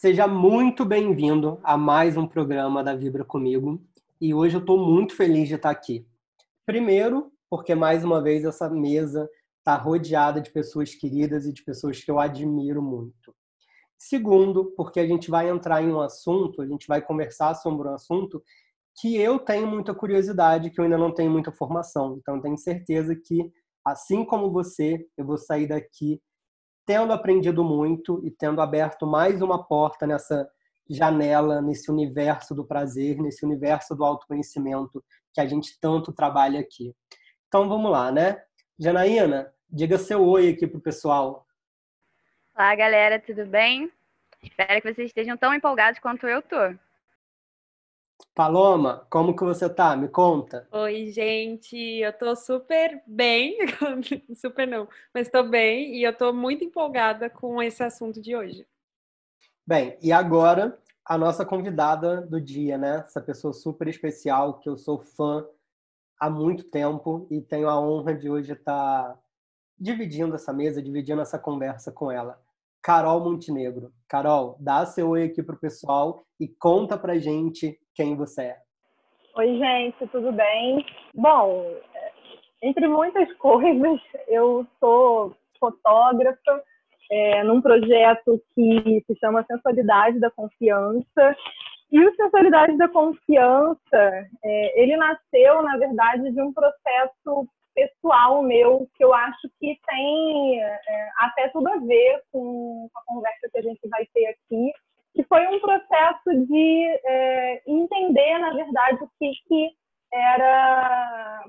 Seja muito bem-vindo a mais um programa da Vibra Comigo. E hoje eu estou muito feliz de estar aqui. Primeiro, porque mais uma vez essa mesa está rodeada de pessoas queridas e de pessoas que eu admiro muito. Segundo, porque a gente vai entrar em um assunto, a gente vai conversar sobre um assunto que eu tenho muita curiosidade, que eu ainda não tenho muita formação. Então, tenho certeza que, assim como você, eu vou sair daqui tendo aprendido muito e tendo aberto mais uma porta nessa janela, nesse universo do prazer, nesse universo do autoconhecimento que a gente tanto trabalha aqui. Então vamos lá, né? Janaína, diga seu oi aqui pro pessoal. Olá, galera, tudo bem? Espero que vocês estejam tão empolgados quanto eu tô. Paloma, como que você tá? Me conta. Oi, gente, eu tô super bem, super não, mas tô bem e eu tô muito empolgada com esse assunto de hoje. Bem, e agora a nossa convidada do dia, né? Essa pessoa super especial que eu sou fã há muito tempo e tenho a honra de hoje estar dividindo essa mesa, dividindo essa conversa com ela. Carol Montenegro. Carol, dá seu oi aqui pro pessoal e conta pra gente quem você é. Oi, gente, tudo bem? Bom, entre muitas coisas, eu sou fotógrafa é, num projeto que se chama Sensualidade da Confiança. E o Sensualidade da Confiança, é, ele nasceu, na verdade, de um processo pessoal meu, que eu acho que tem é, até tudo a ver com a conversa que a gente vai ter aqui, que foi um processo de é, entender, na verdade, o que, que era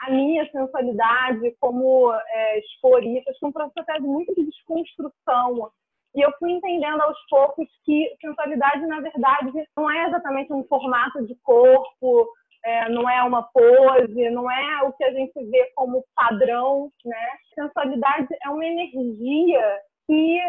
a minha sensualidade, como é, isso. Acho que um processo muito de desconstrução. E eu fui entendendo aos poucos que sensualidade, na verdade, não é exatamente um formato de corpo, é, não é uma pose, não é o que a gente vê como padrão, né? Sensualidade é uma energia que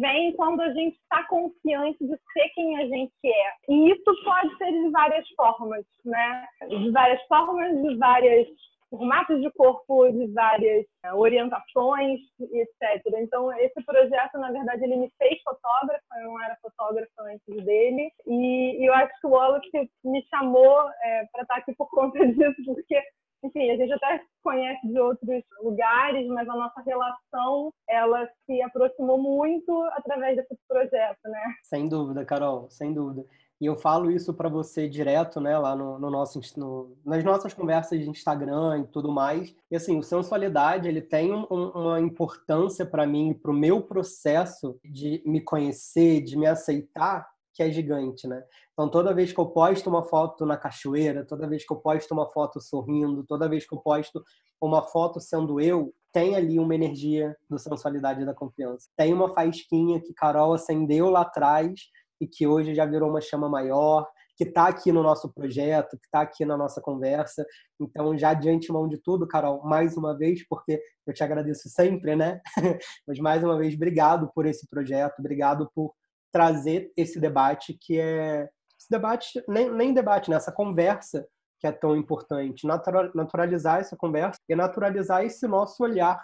vem quando a gente está confiante de ser quem a gente é. E isso pode ser de várias formas, né? De várias formas, de várias formatos de corpo, de várias é, orientações, etc. Então, esse projeto, na verdade, ele me fez fotógrafa, eu não era fotógrafa antes dele, e, e eu acho que o Wallace me chamou é, para estar aqui por conta disso, porque enfim, a gente até conhece de outros lugares, mas a nossa relação, ela se aproximou muito através desse projeto, né? Sem dúvida, Carol, sem dúvida. E eu falo isso para você direto, né, lá no, no nosso, no, nas nossas conversas de Instagram e tudo mais. E assim, o sensualidade, ele tem um, uma importância para mim, para o meu processo de me conhecer, de me aceitar, que é gigante, né? Então, toda vez que eu posto uma foto na cachoeira, toda vez que eu posto uma foto sorrindo, toda vez que eu posto uma foto sendo eu, tem ali uma energia do sensualidade e da confiança. Tem uma faísquinha que Carol acendeu lá atrás e que hoje já virou uma chama maior, que está aqui no nosso projeto, que está aqui na nossa conversa. Então, já de antemão de tudo, Carol, mais uma vez, porque eu te agradeço sempre, né? Mas mais uma vez, obrigado por esse projeto, obrigado por trazer esse debate que é esse debate nem, nem debate né? conversa que é tão importante naturalizar essa conversa e naturalizar esse nosso olhar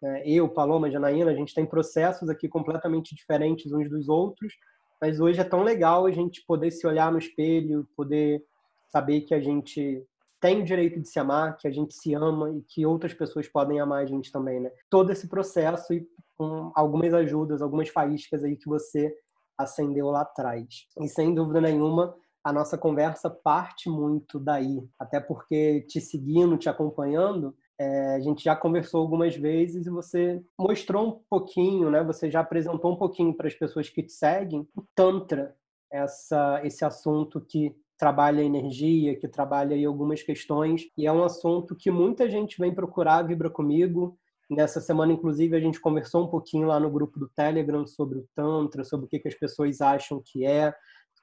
né? eu Paloma Janaína a gente tem processos aqui completamente diferentes uns dos outros mas hoje é tão legal a gente poder se olhar no espelho poder saber que a gente tem o direito de se amar, que a gente se ama e que outras pessoas podem amar a gente também, né? Todo esse processo e com algumas ajudas, algumas faíscas aí que você acendeu lá atrás. E sem dúvida nenhuma, a nossa conversa parte muito daí, até porque te seguindo, te acompanhando, é, a gente já conversou algumas vezes e você mostrou um pouquinho, né? Você já apresentou um pouquinho para as pessoas que te seguem o tantra, essa esse assunto que trabalha energia, que trabalha aí algumas questões e é um assunto que muita gente vem procurar vibra comigo Nessa semana, inclusive, a gente conversou um pouquinho lá no grupo do Telegram sobre o Tantra, sobre o que, que as pessoas acham que é,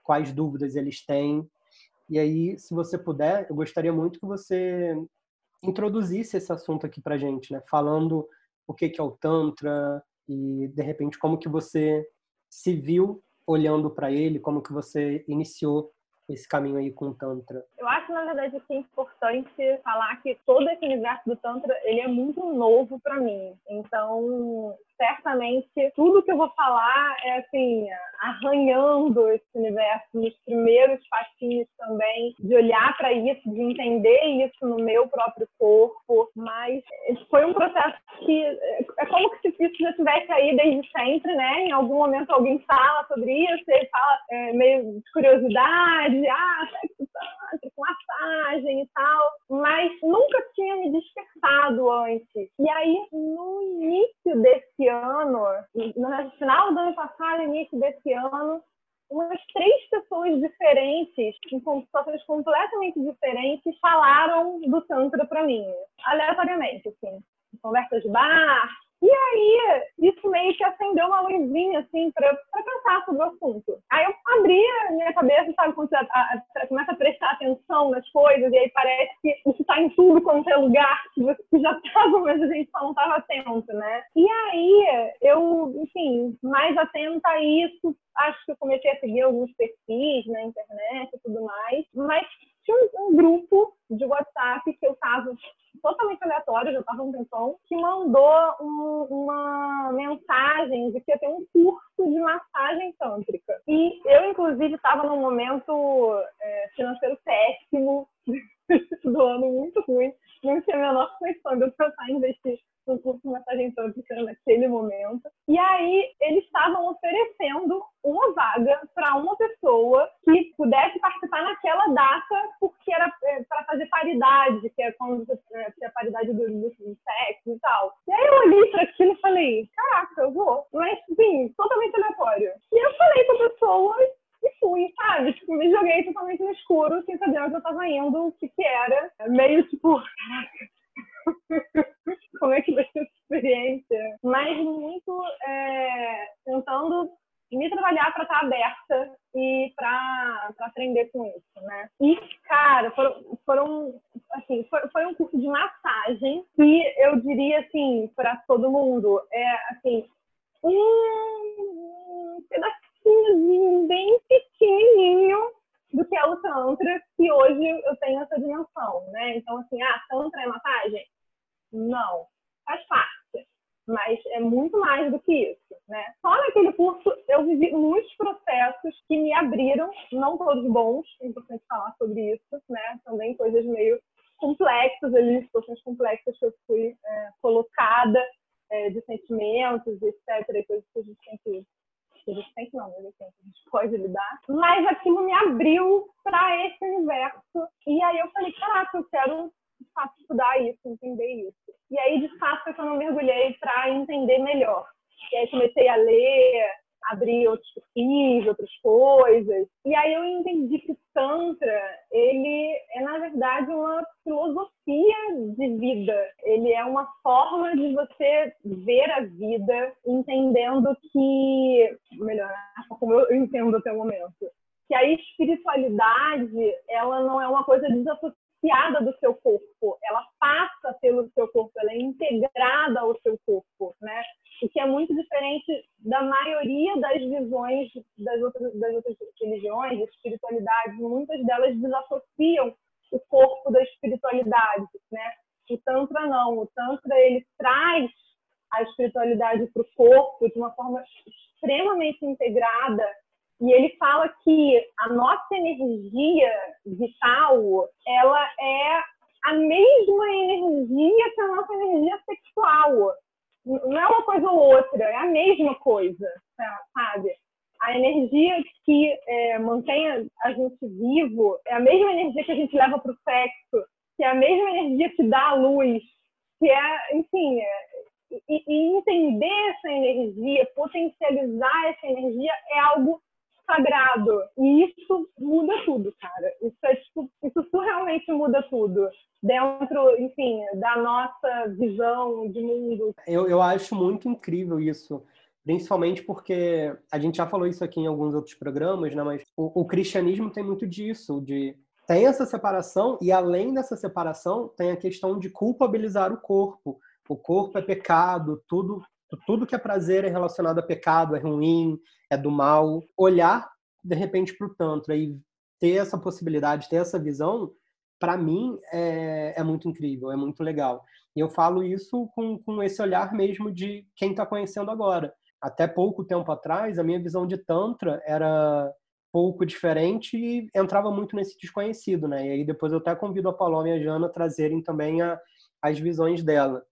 quais dúvidas eles têm. E aí, se você puder, eu gostaria muito que você introduzisse esse assunto aqui para gente, né? Falando o que, que é o Tantra e, de repente, como que você se viu olhando para ele, como que você iniciou esse caminho aí com o Tantra? Eu acho, na verdade, que é importante falar que todo esse universo do Tantra, ele é muito novo para mim. Então, certamente, tudo que eu vou falar é, assim, arranhando esse universo nos primeiros passinhos também, de olhar para isso, de entender isso no meu próprio corpo. Mas foi um processo que é como se isso já tivesse aí desde sempre, né? Em algum momento alguém fala sobre isso, ele fala é, meio de curiosidade, ah, sexo tântrico, massagem e tal, mas nunca tinha me despertado antes. E aí, no início desse ano, no final do ano passado, início desse ano, umas três pessoas diferentes, com situações completamente diferentes, falaram do Tantra para mim, aleatoriamente, assim. Conversas de bar, e aí, isso meio que acendeu uma luzinha, assim, para pensar sobre o assunto. Aí eu abri a minha cabeça, sabe, quando você a, a, começa a prestar atenção nas coisas, e aí parece que isso está em tudo quanto é lugar, que você já estava, mas a gente só não estava atento, né? E aí, eu, enfim, mais atenta a isso, acho que eu comecei a seguir alguns perfis na internet e tudo mais, mas tinha um, um grupo de WhatsApp que eu estava totalmente aleatório, já estava um tempão, que mandou um, uma mensagem de que ia ter um curso de massagem tântrica. E eu, inclusive, estava num momento é, financeiro péssimo do ano muito ruim, não tinha a menor condição de eu em investir no curso de massagem tântrica naquele momento. E aí eles estavam oferecendo uma vaga para uma pessoa que pudesse participar naquela data, era é, para fazer paridade, que é quando você é, tem a paridade do, do sexo e tal. E aí eu olhei para aquilo e falei, caraca, eu vou. Mas, sim, totalmente aleatório. E eu falei com a pessoa e fui, sabe? Tipo, me joguei totalmente no escuro, sem saber onde eu tava indo, o que que era. Meio tipo, caraca, como é que vai ser a experiência, mas muito é, tentando me trabalhar para estar aberta e para aprender com isso, né? E, cara, foram, foram assim, foi, foi um curso de massagem que eu diria, assim, para todo mundo, é, assim, um pedacinho bem pequenininho do que é o Tantra, que hoje eu tenho essa dimensão, né? Então, assim, ah, Tantra é massagem? Não, faz parte, mas é muito mais do que isso, né? Só naquele curso eu vivi muitos processos que me abriram, não todos bons, é importante falar sobre isso, né? Também coisas meio complexas ali, situações complexas que eu fui é, colocada, é, de sentimentos, etc., e coisas que a gente tem que que a gente tem que não, mas assim, a gente pode lidar. Mas aquilo me abriu para esse universo. E aí eu falei, caraca, eu quero de fato estudar isso, entender isso. E aí, de fato, é que eu não mergulhei para entender melhor. E aí comecei a ler, abrir outros perfis, outras coisas. E aí eu entendi que o Tantra, ele é, na verdade, uma filosofia de vida. Ele é uma forma de você ver a vida entendendo que... Melhor, como eu entendo até o momento. Que a espiritualidade, ela não é uma coisa desassociada do seu corpo, ela passa pelo seu corpo, ela é integrada ao seu corpo, né? O que é muito diferente da maioria das visões das outras, das outras religiões, espiritualidades, muitas delas desassociam o corpo da espiritualidade, né? O Tantra não, o Tantra ele traz a espiritualidade para o corpo de uma forma extremamente integrada e ele fala que a nossa energia vital, ela é a mesma energia que a nossa energia sexual. Não é uma coisa ou outra, é a mesma coisa, sabe? A energia que é, mantém a gente vivo é a mesma energia que a gente leva para o sexo, que é a mesma energia que dá a luz, que é, enfim, é, e, e entender essa energia, potencializar essa energia é algo sagrado. E isso muda tudo, cara. Isso, é, tipo, isso surrealmente muda tudo. Dentro, enfim, da nossa visão de mundo. Eu, eu acho muito incrível isso. Principalmente porque a gente já falou isso aqui em alguns outros programas, né? Mas o, o cristianismo tem muito disso, de tem essa separação e além dessa separação tem a questão de culpabilizar o corpo. O corpo é pecado, tudo tudo que é prazer é relacionado a pecado, é ruim, é do mal. Olhar, de repente, para o Tantra e ter essa possibilidade, ter essa visão, para mim é, é, muito incrível, é muito legal. E eu falo isso com, com esse olhar mesmo de quem está conhecendo agora. Até pouco tempo atrás, a minha visão de Tantra era pouco diferente e entrava muito nesse desconhecido, né? E aí depois eu até convido a Paloma e a Jana a trazerem também a, as visões dela.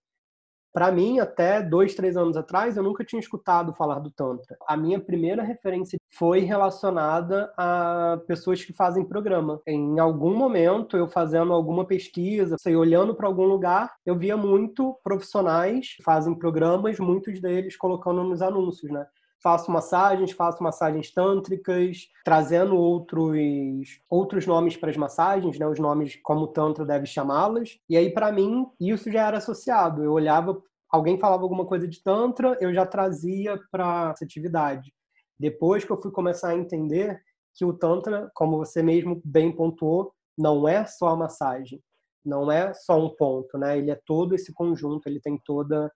Para mim, até dois, três anos atrás, eu nunca tinha escutado falar do Tantra. A minha primeira referência foi relacionada a pessoas que fazem programa. Em algum momento, eu fazendo alguma pesquisa, sei, olhando para algum lugar, eu via muito profissionais que fazem programas, muitos deles colocando nos anúncios, né? Faço massagens, faço massagens tântricas, trazendo outros outros nomes para as massagens, né, os nomes como o tantra deve chamá-las. E aí para mim isso já era associado. Eu olhava, alguém falava alguma coisa de tantra, eu já trazia para essa atividade. Depois que eu fui começar a entender que o tantra, como você mesmo bem pontuou, não é só a massagem, não é só um ponto, né? Ele é todo esse conjunto, ele tem toda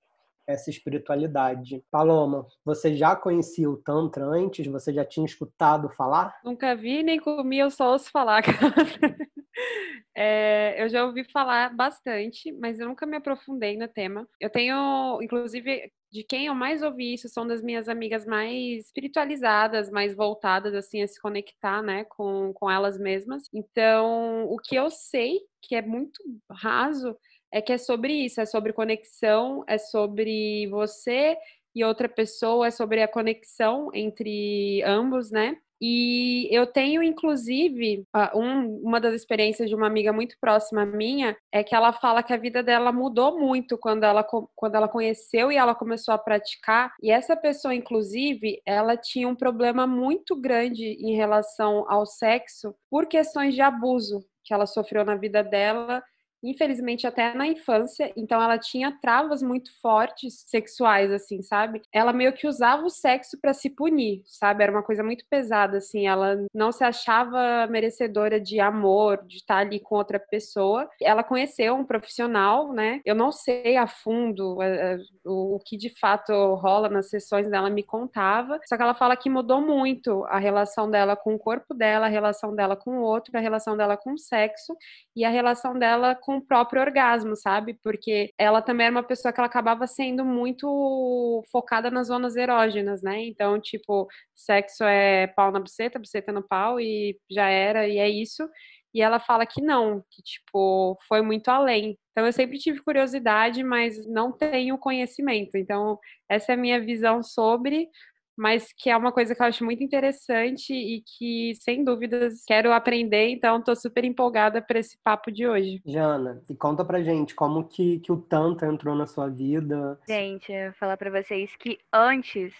essa espiritualidade. Paloma, você já conhecia o Tantra antes? Você já tinha escutado falar? Nunca vi nem comi, eu só ouço falar. é, eu já ouvi falar bastante, mas eu nunca me aprofundei no tema. Eu tenho, inclusive, de quem eu mais ouvi isso são das minhas amigas mais espiritualizadas, mais voltadas assim a se conectar, né, com, com elas mesmas. Então, o que eu sei, que é muito raso, é que é sobre isso, é sobre conexão, é sobre você e outra pessoa, é sobre a conexão entre ambos, né? E eu tenho, inclusive, um, uma das experiências de uma amiga muito próxima minha é que ela fala que a vida dela mudou muito quando ela, quando ela conheceu e ela começou a praticar. E essa pessoa, inclusive, ela tinha um problema muito grande em relação ao sexo por questões de abuso que ela sofreu na vida dela infelizmente até na infância, então ela tinha travas muito fortes sexuais assim, sabe? Ela meio que usava o sexo para se punir, sabe? Era uma coisa muito pesada assim, ela não se achava merecedora de amor, de estar ali com outra pessoa. Ela conheceu um profissional, né? Eu não sei a fundo é, é, o que de fato rola nas sessões dela me contava, só que ela fala que mudou muito a relação dela com o corpo dela, a relação dela com o outro, a relação dela com o sexo e a relação dela com com o próprio orgasmo, sabe? Porque ela também era uma pessoa que ela acabava sendo muito focada nas zonas erógenas, né? Então, tipo, sexo é pau na buceta, buceta no pau e já era, e é isso. E ela fala que não, que, tipo, foi muito além. Então, eu sempre tive curiosidade, mas não tenho conhecimento. Então, essa é a minha visão sobre, mas que é uma coisa que eu acho muito interessante e que, sem dúvidas, quero aprender, então estou super empolgada para esse papo de hoje. Jana, e conta pra gente como que, que o Tantra entrou na sua vida. Gente, eu vou falar para vocês que antes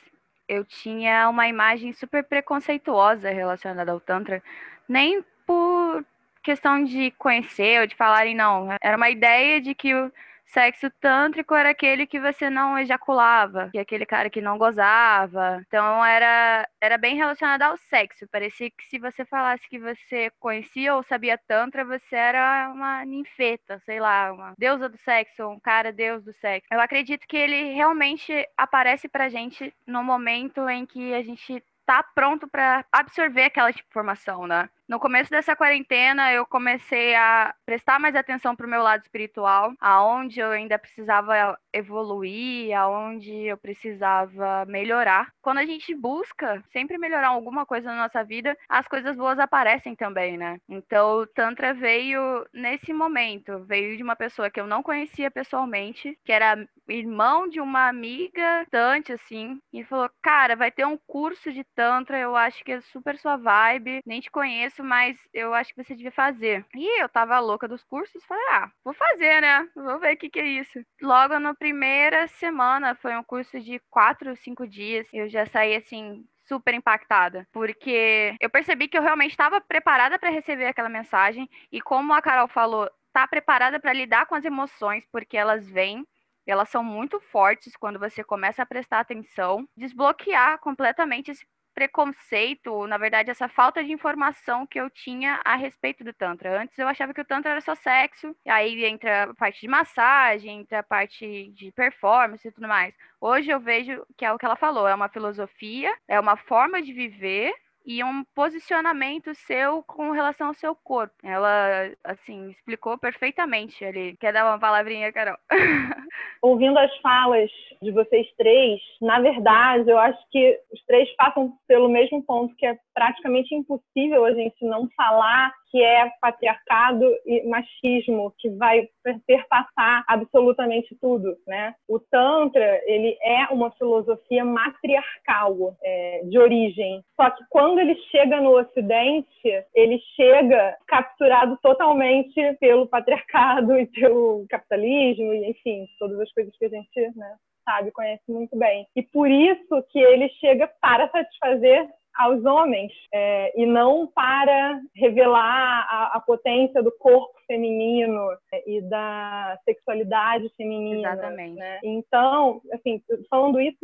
eu tinha uma imagem super preconceituosa relacionada ao Tantra, nem por questão de conhecer ou de falarem, não. Era uma ideia de que o Sexo tântrico era aquele que você não ejaculava, que é aquele cara que não gozava. Então era, era bem relacionado ao sexo. Parecia que se você falasse que você conhecia ou sabia tantra, você era uma ninfeta, sei lá, uma deusa do sexo, um cara deus do sexo. Eu acredito que ele realmente aparece pra gente no momento em que a gente tá pronto para absorver aquela tipo informação, né? No começo dessa quarentena, eu comecei a prestar mais atenção para o meu lado espiritual, aonde eu ainda precisava evoluir, aonde eu precisava melhorar. Quando a gente busca sempre melhorar alguma coisa na nossa vida, as coisas boas aparecem também, né? Então, o Tantra veio nesse momento, veio de uma pessoa que eu não conhecia pessoalmente, que era irmão de uma amiga Tante, assim, e falou: Cara, vai ter um curso de Tantra, eu acho que é super sua vibe, nem te conheço mas eu acho que você devia fazer. E eu tava louca dos cursos, falei, ah, vou fazer, né? Vou ver o que, que é isso. Logo na primeira semana, foi um curso de quatro, cinco dias, eu já saí assim, super impactada, porque eu percebi que eu realmente estava preparada para receber aquela mensagem e como a Carol falou, tá preparada para lidar com as emoções, porque elas vêm elas são muito fortes quando você começa a prestar atenção, desbloquear completamente esse preconceito, na verdade, essa falta de informação que eu tinha a respeito do Tantra. Antes eu achava que o Tantra era só sexo, e aí entra a parte de massagem, entra a parte de performance e tudo mais. Hoje eu vejo que é o que ela falou, é uma filosofia, é uma forma de viver e um posicionamento seu com relação ao seu corpo. Ela, assim, explicou perfeitamente. Ele quer dar uma palavrinha, Carol? Ouvindo as falas de vocês três, na verdade, eu acho que os três passam pelo mesmo ponto, que é praticamente impossível a gente não falar que é patriarcado e machismo que vai perpassar absolutamente tudo, né? O tantra ele é uma filosofia matriarcal é, de origem, só que quando ele chega no Ocidente ele chega capturado totalmente pelo patriarcado e pelo capitalismo e enfim todas as coisas que a gente né, sabe conhece muito bem e por isso que ele chega para satisfazer aos homens é, e não para revelar a, a, potência do corpo feminino é, e da sexualidade feminina. Exatamente. Né? Então, assim, falando isso,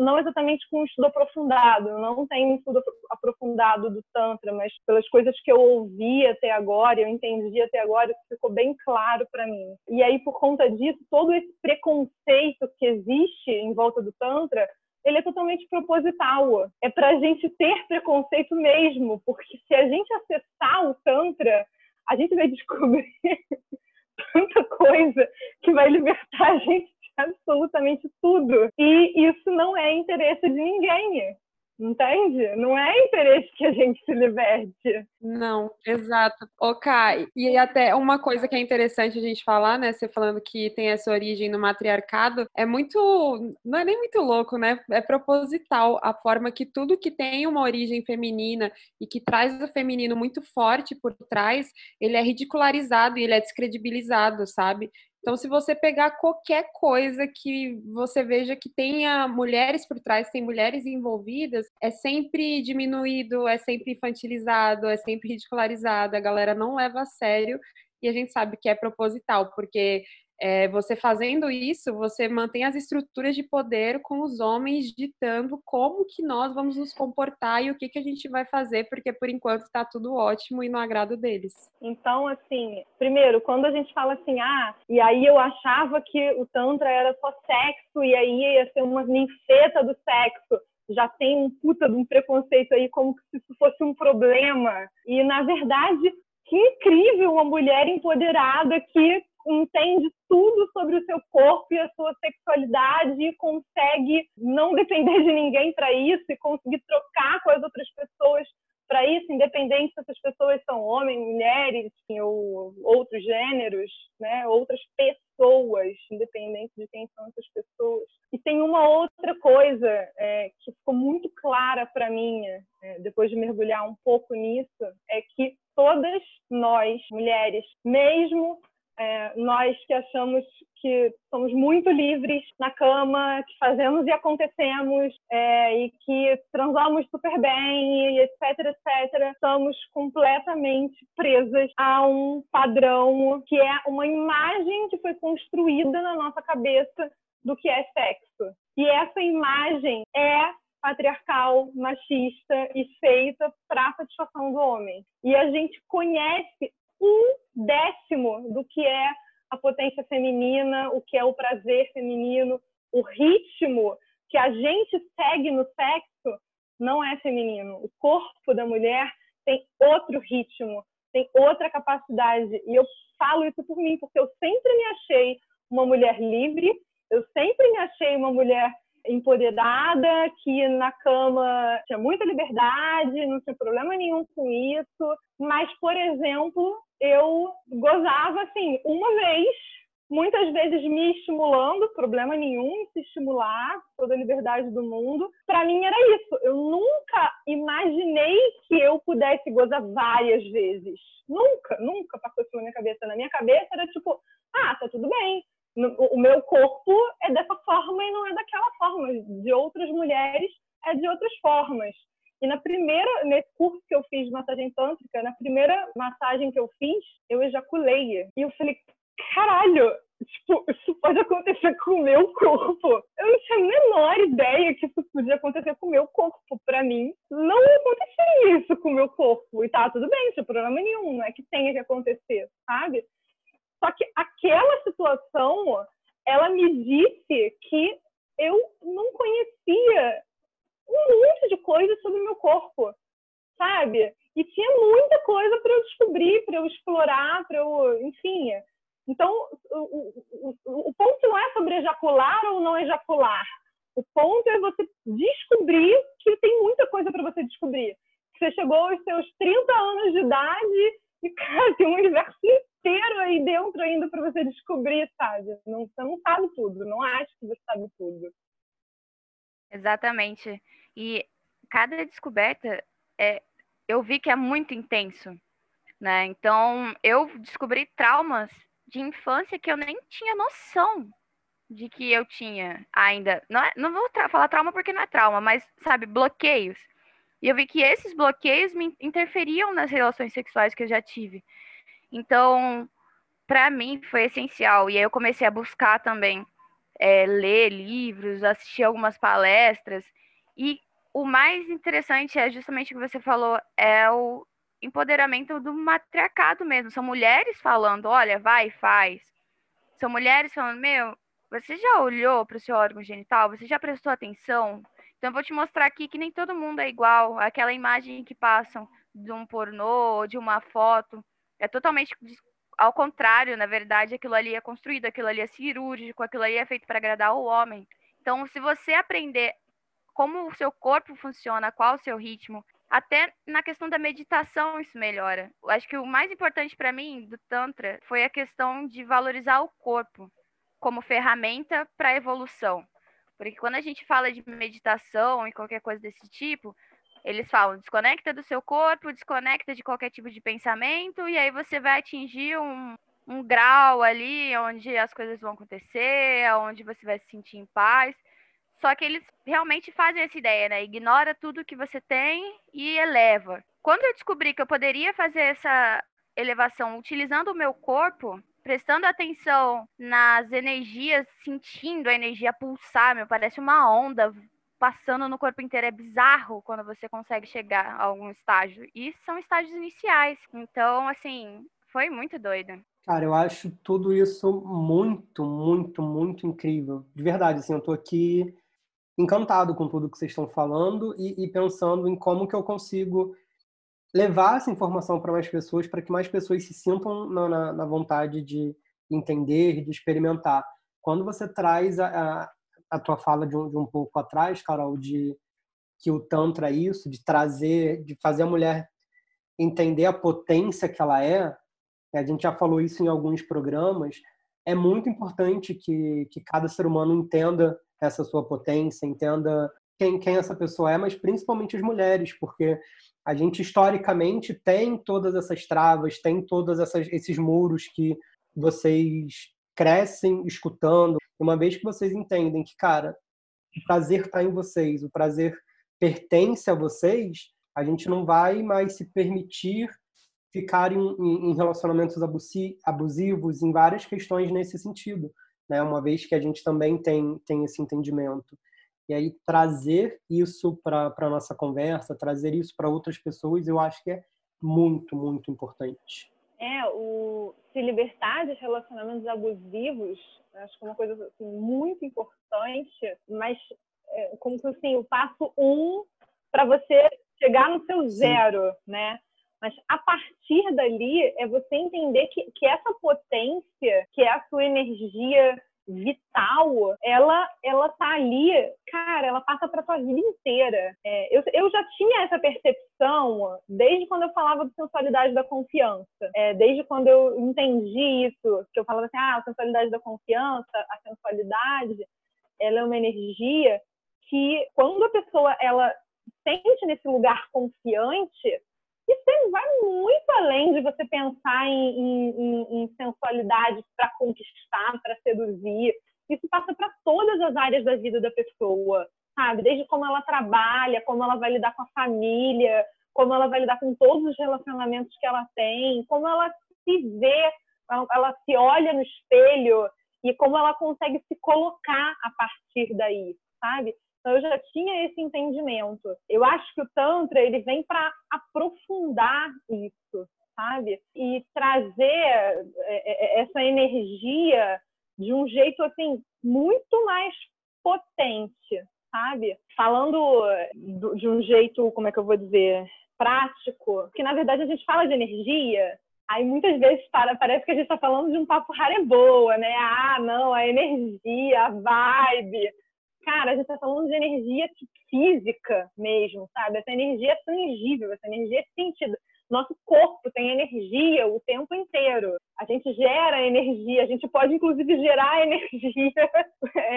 não exatamente com um estudo aprofundado, não tenho um estudo aprofundado do Tantra, mas pelas coisas que eu ouvi até agora, eu entendi até agora, isso ficou bem claro para mim. E aí, por conta disso, todo esse preconceito que existe em volta do Tantra ele é totalmente proposital. É para a gente ter preconceito mesmo, porque se a gente acessar o Tantra, a gente vai descobrir tanta coisa que vai libertar a gente de absolutamente tudo. E isso não é interesse de ninguém. Entende? Não é interesse que a gente se liberte. Não, exato. Kai, e até uma coisa que é interessante a gente falar, né? Você falando que tem essa origem no matriarcado, é muito. Não é nem muito louco, né? É proposital a forma que tudo que tem uma origem feminina e que traz o feminino muito forte por trás, ele é ridicularizado e ele é descredibilizado, sabe? Então, se você pegar qualquer coisa que você veja que tenha mulheres por trás, tem mulheres envolvidas, é sempre diminuído, é sempre infantilizado, é sempre ridicularizado, a galera não leva a sério e a gente sabe que é proposital, porque é, você fazendo isso, você mantém as estruturas de poder com os homens ditando como que nós vamos nos comportar e o que, que a gente vai fazer, porque por enquanto está tudo ótimo e no agrado deles. Então, assim, primeiro, quando a gente fala assim, ah, e aí eu achava que o Tantra era só sexo e aí ia ser uma ninfeta do sexo já tem um puta de um preconceito aí como se isso fosse um problema. E, na verdade, que incrível uma mulher empoderada que entende tudo sobre o seu corpo e a sua sexualidade e consegue não depender de ninguém para isso e conseguir trocar com as outras pessoas para isso, independente se essas pessoas são homens, mulheres, enfim, ou outros gêneros, né, outras pessoas, independente de quem são essas pessoas. E tem uma outra coisa é, que ficou muito clara para mim, é, depois de mergulhar um pouco nisso, é que todas nós, mulheres, mesmo é, nós que achamos que somos muito livres na cama, que fazemos e acontecemos, é, e que transamos super bem, e etc, etc, estamos completamente presas a um padrão que é uma imagem que foi construída na nossa cabeça do que é sexo. E essa imagem é patriarcal, machista e feita para satisfação do homem. E a gente conhece um décimo do que é a potência feminina, o que é o prazer feminino, o ritmo que a gente segue no sexo não é feminino. O corpo da mulher tem outro ritmo, tem outra capacidade. E eu falo isso por mim, porque eu sempre me achei uma mulher livre, eu sempre me achei uma mulher empoderada, que na cama tinha muita liberdade, não tinha problema nenhum com isso. Mas, por exemplo, eu gozava assim, uma vez, muitas vezes me estimulando, problema nenhum se estimular, toda a liberdade do mundo. Para mim era isso. Eu nunca imaginei que eu pudesse gozar várias vezes. Nunca, nunca passou na minha cabeça. Na minha cabeça era tipo, ah, tá tudo bem o meu corpo é dessa forma e não é daquela forma. De outras mulheres é de outras formas. E na primeira, nesse curso que eu fiz de massagem tântrica, na primeira massagem que eu fiz, eu ejaculei. E eu falei, caralho, tipo, isso pode acontecer com o meu corpo. Eu não tinha a menor ideia que isso podia acontecer com o meu corpo. Para mim, não aconteceria isso com o meu corpo. E tá tudo bem, não tinha problema nenhum, não é que tenha que acontecer, sabe? Só que aquela situação, ela me disse que eu não conhecia um monte de coisas sobre o meu corpo, sabe? E tinha muita coisa para eu descobrir, para eu explorar, para eu, enfim. Então, o, o, o ponto não é sobre ejacular ou não ejacular. O ponto é você descobrir que tem muita coisa para você descobrir. Você chegou aos seus 30 anos de idade e, cara, tem um universo inteiro aí dentro ainda para você descobrir, sabe? Não, você não sabe tudo, não acha que você sabe tudo. Exatamente. E cada descoberta, é, eu vi que é muito intenso, né? Então, eu descobri traumas de infância que eu nem tinha noção de que eu tinha ainda. Não, é, não vou tra falar trauma porque não é trauma, mas, sabe, bloqueios. E eu vi que esses bloqueios me interferiam nas relações sexuais que eu já tive. Então, para mim foi essencial. E aí eu comecei a buscar também é, ler livros, assistir algumas palestras. E o mais interessante é justamente o que você falou, é o empoderamento do matriarcado mesmo. São mulheres falando, olha, vai, faz. São mulheres falando, meu, você já olhou para o seu órgão genital? Você já prestou atenção? Então, eu vou te mostrar aqui que nem todo mundo é igual. Aquela imagem que passam de um pornô, de uma foto, é totalmente ao contrário, na verdade, aquilo ali é construído, aquilo ali é cirúrgico, aquilo ali é feito para agradar o homem. Então, se você aprender como o seu corpo funciona, qual o seu ritmo, até na questão da meditação isso melhora. Eu acho que o mais importante para mim do Tantra foi a questão de valorizar o corpo como ferramenta para evolução. Porque quando a gente fala de meditação e qualquer coisa desse tipo, eles falam, desconecta do seu corpo, desconecta de qualquer tipo de pensamento, e aí você vai atingir um, um grau ali onde as coisas vão acontecer, onde você vai se sentir em paz. Só que eles realmente fazem essa ideia, né? Ignora tudo que você tem e eleva. Quando eu descobri que eu poderia fazer essa elevação utilizando o meu corpo, prestando atenção nas energias, sentindo a energia pulsar, meu, parece uma onda passando no corpo inteiro. É bizarro quando você consegue chegar a algum estágio. E são estágios iniciais. Então, assim, foi muito doido. Cara, eu acho tudo isso muito, muito, muito incrível. De verdade, assim, eu tô aqui encantado com tudo que vocês estão falando e, e pensando em como que eu consigo levar essa informação para mais pessoas, para que mais pessoas se sintam na, na, na, vontade de entender, de experimentar. Quando você traz a, a, a tua fala de um, de um pouco atrás, Carol, de que o Tantra é isso, de trazer, de fazer a mulher entender a potência que ela é, né, a gente já falou isso em alguns programas, é muito importante que, que cada ser humano entenda essa sua potência, entenda quem, quem essa pessoa é, mas principalmente as mulheres, porque a gente historicamente tem todas essas travas, tem todos esses muros que vocês crescem escutando. Uma vez que vocês entendem que, cara, o prazer está em vocês, o prazer pertence a vocês, a gente não vai mais se permitir ficar em, em relacionamentos abusivos, em várias questões nesse sentido, né? Uma vez que a gente também tem, tem esse entendimento. E aí trazer isso para a nossa conversa, trazer isso para outras pessoas, eu acho que é muito, muito importante. É, o se libertar de relacionamentos abusivos, acho que é uma coisa assim, muito importante, mas é, como que assim, o passo um para você chegar no seu zero, Sim. né? Mas a partir dali é você entender que, que essa potência, que é a sua energia vital, ela ela tá ali, cara, ela passa para tua vida inteira. É, eu, eu já tinha essa percepção desde quando eu falava de sensualidade da confiança, é, desde quando eu entendi isso, que eu falava assim, ah, a sensualidade da confiança, a sensualidade, ela é uma energia que quando a pessoa ela sente nesse lugar confiante, isso vai muito além de você pensar em, em, em sensualidade para conquistar, para seduzir. Isso passa para todas as áreas da vida da pessoa, sabe? Desde como ela trabalha, como ela vai lidar com a família, como ela vai lidar com todos os relacionamentos que ela tem, como ela se vê, ela se olha no espelho e como ela consegue se colocar a partir daí, sabe? Então eu já tinha esse entendimento. Eu acho que o tantra ele vem para aprofundar isso, sabe? E trazer é, é, essa energia de um jeito assim muito mais potente, sabe? Falando de um jeito, como é que eu vou dizer, prático, que na verdade a gente fala de energia, aí muitas vezes para, parece que a gente está falando de um papo raro boa, né? Ah, não, a energia, a vibe. Cara, a gente está falando de energia física mesmo, sabe? Essa energia é tangível, essa energia é sentido. Nosso corpo tem energia o tempo inteiro. A gente gera energia, a gente pode inclusive gerar energia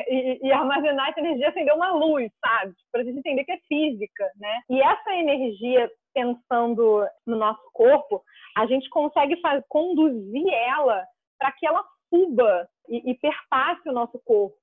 e, e, armazenar essa energia, acender uma luz, sabe? Para a gente entender que é física, né? E essa energia, pensando no nosso corpo, a gente consegue fazer, conduzir ela para que ela suba e, e perpasse o nosso corpo.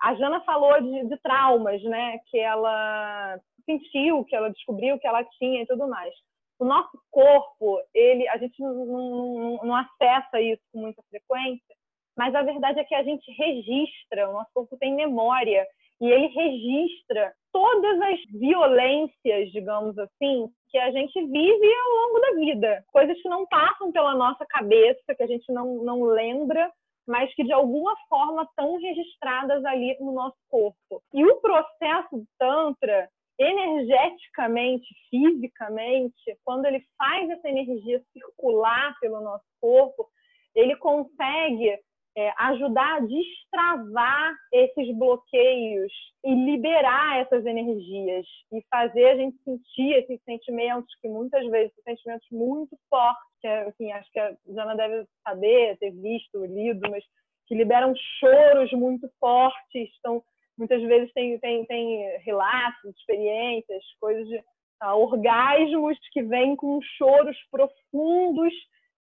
A Jana falou de, de, traumas, né? Que ela sentiu, que ela descobriu que ela tinha e tudo mais o nosso corpo, ele, a gente não, não, não, acessa isso com muita frequência, mas a verdade é que a gente registra, o nosso corpo tem memória, e ele registra todas as violências, digamos assim, que a gente vive ao longo da vida. Coisas que não passam pela nossa cabeça, que a gente não, não lembra, mas que de alguma forma estão registradas ali no nosso corpo. E o processo Tantra, energeticamente, fisicamente, quando ele faz essa energia circular pelo nosso corpo, ele consegue é, ajudar a destravar esses bloqueios e liberar essas energias e fazer a gente sentir esses sentimentos que muitas vezes são sentimentos muito fortes, que assim, acho que a Jana deve saber, ter visto, lido, mas que liberam choros muito fortes, estão muitas vezes tem, tem, tem relatos, experiências, coisas de uh, orgasmos que vêm com choros profundos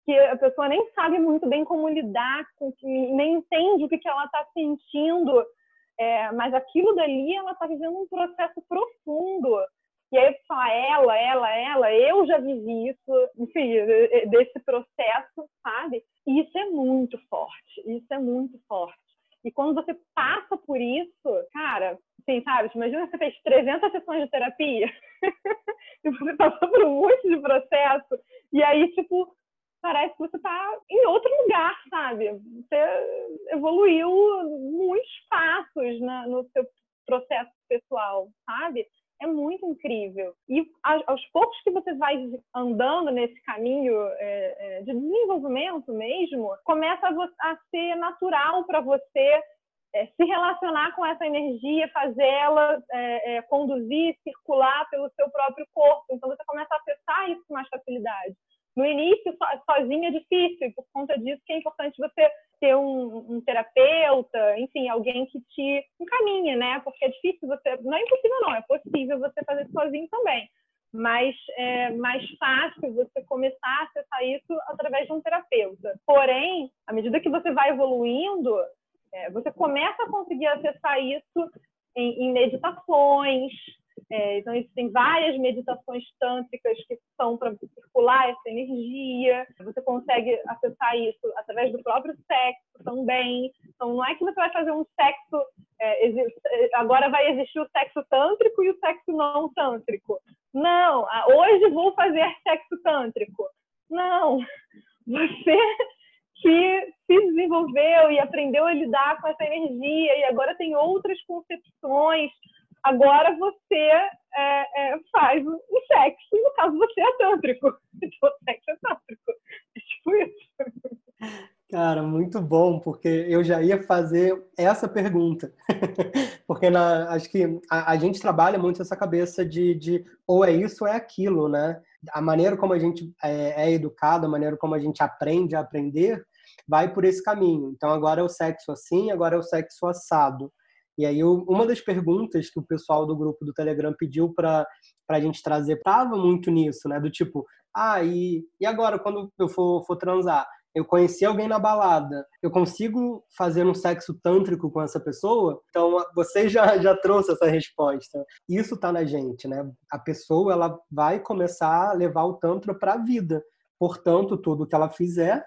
que a pessoa nem sabe muito bem como lidar nem entende o que, que ela está sentindo, é, mas aquilo dali ela está vivendo um processo profundo. E aí fala ela, ela, ela, eu já vivi isso, enfim, desse processo, sabe? E isso é muito forte, isso é muito forte. E quando você passa por isso, cara, assim, sabe? Imagina você fez 300 sessões de terapia e você passou por um monte de processo e aí, tipo, parece que você tá em outro lugar, sabe? Você evoluiu muitos passos na, no seu processo pessoal, sabe? é muito incrível. E aos poucos que você vai andando nesse caminho é, é, de desenvolvimento mesmo, começa a, a ser natural para você é, se relacionar com essa energia, fazê-la é, é, conduzir, circular pelo seu próprio corpo. Então você começa a acessar isso com mais facilidade. No início, sozinho é difícil, e por conta disso que é importante você ter um, um, terapeuta, enfim, alguém que te encaminhe, né? Porque é difícil você. Não é impossível, não, é possível você fazer sozinho também. Mas é mais fácil você começar a acessar isso através de um terapeuta. Porém, à medida que você vai evoluindo, é, você começa a conseguir acessar isso em, em meditações, é, então, existem várias meditações tântricas que são para circular essa energia. Você consegue acessar isso através do próprio sexo também. Então, não é que você vai fazer um sexo. É, agora vai existir o sexo tântrico e o sexo não tântrico. Não, hoje vou fazer sexo tântrico. Não, você que se desenvolveu e aprendeu a lidar com essa energia e agora tem outras concepções Agora você é, é, faz o sexo, no caso você é tântrico. Então, sexo é tântrico. É tipo isso. Cara, muito bom, porque eu já ia fazer essa pergunta. porque na, acho que a, a, gente trabalha muito essa cabeça de, de ou é isso ou é aquilo, né? A maneira como a gente é, é educado, a maneira como a gente aprende a aprender, vai por esse caminho. Então, agora é o sexo assim, agora é o sexo assado. E aí, eu, uma das perguntas que o pessoal do grupo do Telegram pediu para a gente trazer estava muito nisso, né? Do tipo, ah, e, e agora quando eu for, for transar? Eu conheci alguém na balada, eu consigo fazer um sexo tântrico com essa pessoa? Então, você já, já trouxe essa resposta. Isso está na gente, né? A pessoa ela vai começar a levar o tantra para a vida. Portanto, tudo que ela fizer,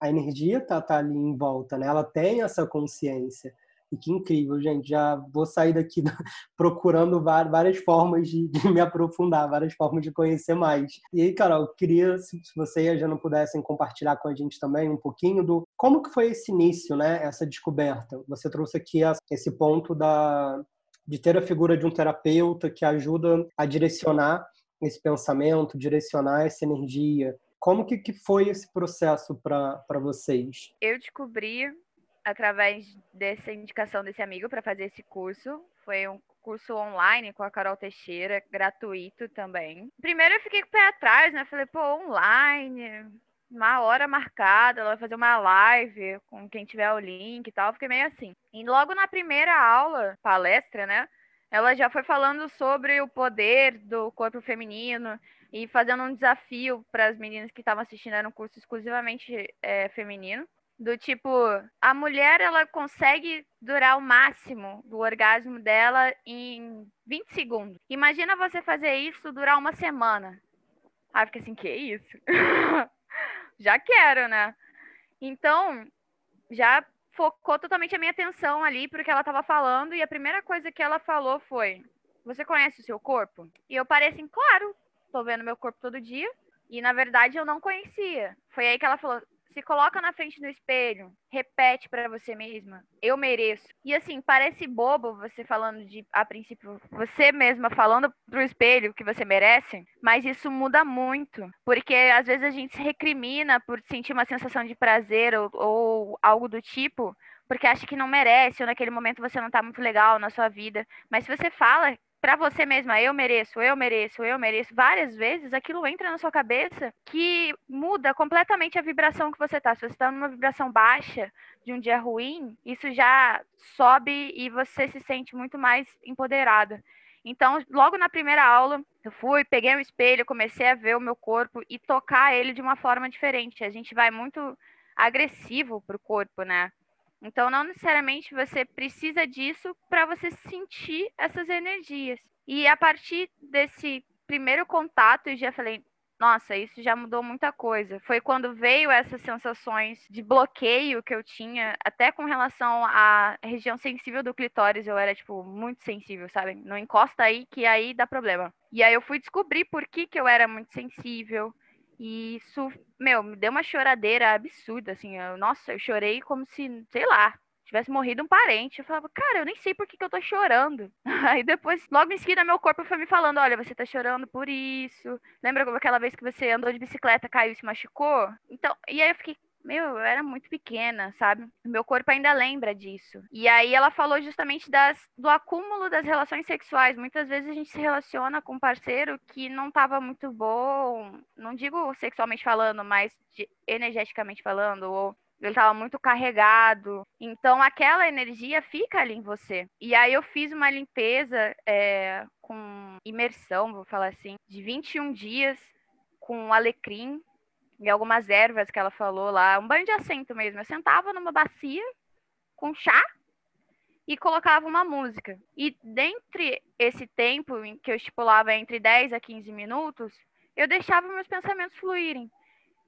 a energia tá, tá ali em volta, né? Ela tem essa consciência. E que incrível, gente. Já vou sair daqui procurando várias formas de, de, me aprofundar, várias formas de conhecer mais. E aí, Carol, queria, se você e a Jana pudessem compartilhar com a gente também um pouquinho do como que foi esse início, né? Essa descoberta. Você trouxe aqui esse ponto da, de ter a figura de um terapeuta que ajuda a direcionar esse pensamento, direcionar essa energia. Como que, que foi esse processo para vocês? Eu descobri através dessa indicação desse amigo para fazer esse curso. Foi um curso online com a Carol Teixeira, gratuito também. Primeiro eu fiquei com o pé atrás, né? Falei, pô, online, uma hora marcada, ela vai fazer uma live com quem tiver o link e tal. Fiquei meio assim. E logo na primeira aula, palestra, né? Ela já foi falando sobre o poder do corpo feminino e fazendo um desafio para as meninas que estavam assistindo, era um curso exclusivamente é, feminino do tipo, a mulher ela consegue durar o máximo do orgasmo dela em 20 segundos. Imagina você fazer isso durar uma semana. Aí fica assim, que isso? já quero, né? Então, já focou totalmente a minha atenção ali porque ela estava falando e a primeira coisa que ela falou foi: "Você conhece o seu corpo?" E eu parei assim, claro, tô vendo meu corpo todo dia. E na verdade eu não conhecia. Foi aí que ela falou: se coloca na frente do espelho, repete para você mesma, eu mereço. E assim, parece bobo você falando de, a princípio, você mesma falando pro espelho que você merece, mas isso muda muito, porque às vezes a gente se recrimina por sentir uma sensação de prazer ou, ou algo do tipo, porque acha que não merece, ou naquele momento você não tá muito legal na sua vida. Mas se você fala para você mesma, eu mereço, eu mereço, eu mereço, várias vezes aquilo entra na sua cabeça que muda completamente a vibração que você tá. Se você está numa vibração baixa de um dia ruim, isso já sobe e você se sente muito mais empoderada. Então, logo na primeira aula, eu fui, peguei o espelho, comecei a ver o meu corpo e tocar ele de uma forma diferente. A gente vai muito agressivo pro corpo, né? Então, não necessariamente você precisa disso para você sentir essas energias. E a partir desse primeiro contato, eu já falei: nossa, isso já mudou muita coisa. Foi quando veio essas sensações de bloqueio que eu tinha, até com relação à região sensível do clitóris, eu era, tipo, muito sensível, sabe? Não encosta aí que aí dá problema. E aí eu fui descobrir por que, que eu era muito sensível. E isso, meu, me deu uma choradeira absurda, assim. Eu, nossa, eu chorei como se, sei lá, tivesse morrido um parente. Eu falava, cara, eu nem sei por que, que eu tô chorando. Aí depois, logo em seguida, meu corpo foi me falando: olha, você tá chorando por isso. Lembra aquela vez que você andou de bicicleta, caiu e se machucou? Então, e aí eu fiquei, meu, eu era muito pequena, sabe? Meu corpo ainda lembra disso. E aí ela falou justamente das, do acúmulo das relações sexuais. Muitas vezes a gente se relaciona com um parceiro que não estava muito bom, não digo sexualmente falando, mas de, energeticamente falando, ou ele estava muito carregado. Então, aquela energia fica ali em você. E aí, eu fiz uma limpeza é, com imersão, vou falar assim, de 21 dias com alecrim e algumas ervas que ela falou lá, um banho de assento mesmo. Eu sentava numa bacia com chá e colocava uma música. E dentre esse tempo em que eu estipulava entre 10 a 15 minutos, eu deixava meus pensamentos fluírem.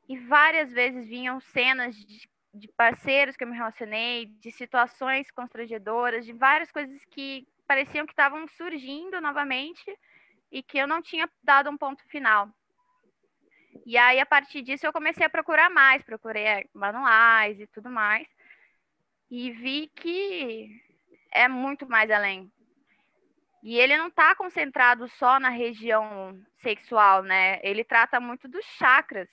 E várias vezes vinham cenas de, de parceiros que eu me relacionei, de situações constrangedoras, de várias coisas que pareciam que estavam surgindo novamente e que eu não tinha dado um ponto final. E aí, a partir disso, eu comecei a procurar mais, procurei manuais e tudo mais. E vi que é muito mais além. E ele não está concentrado só na região sexual, né? Ele trata muito dos chakras.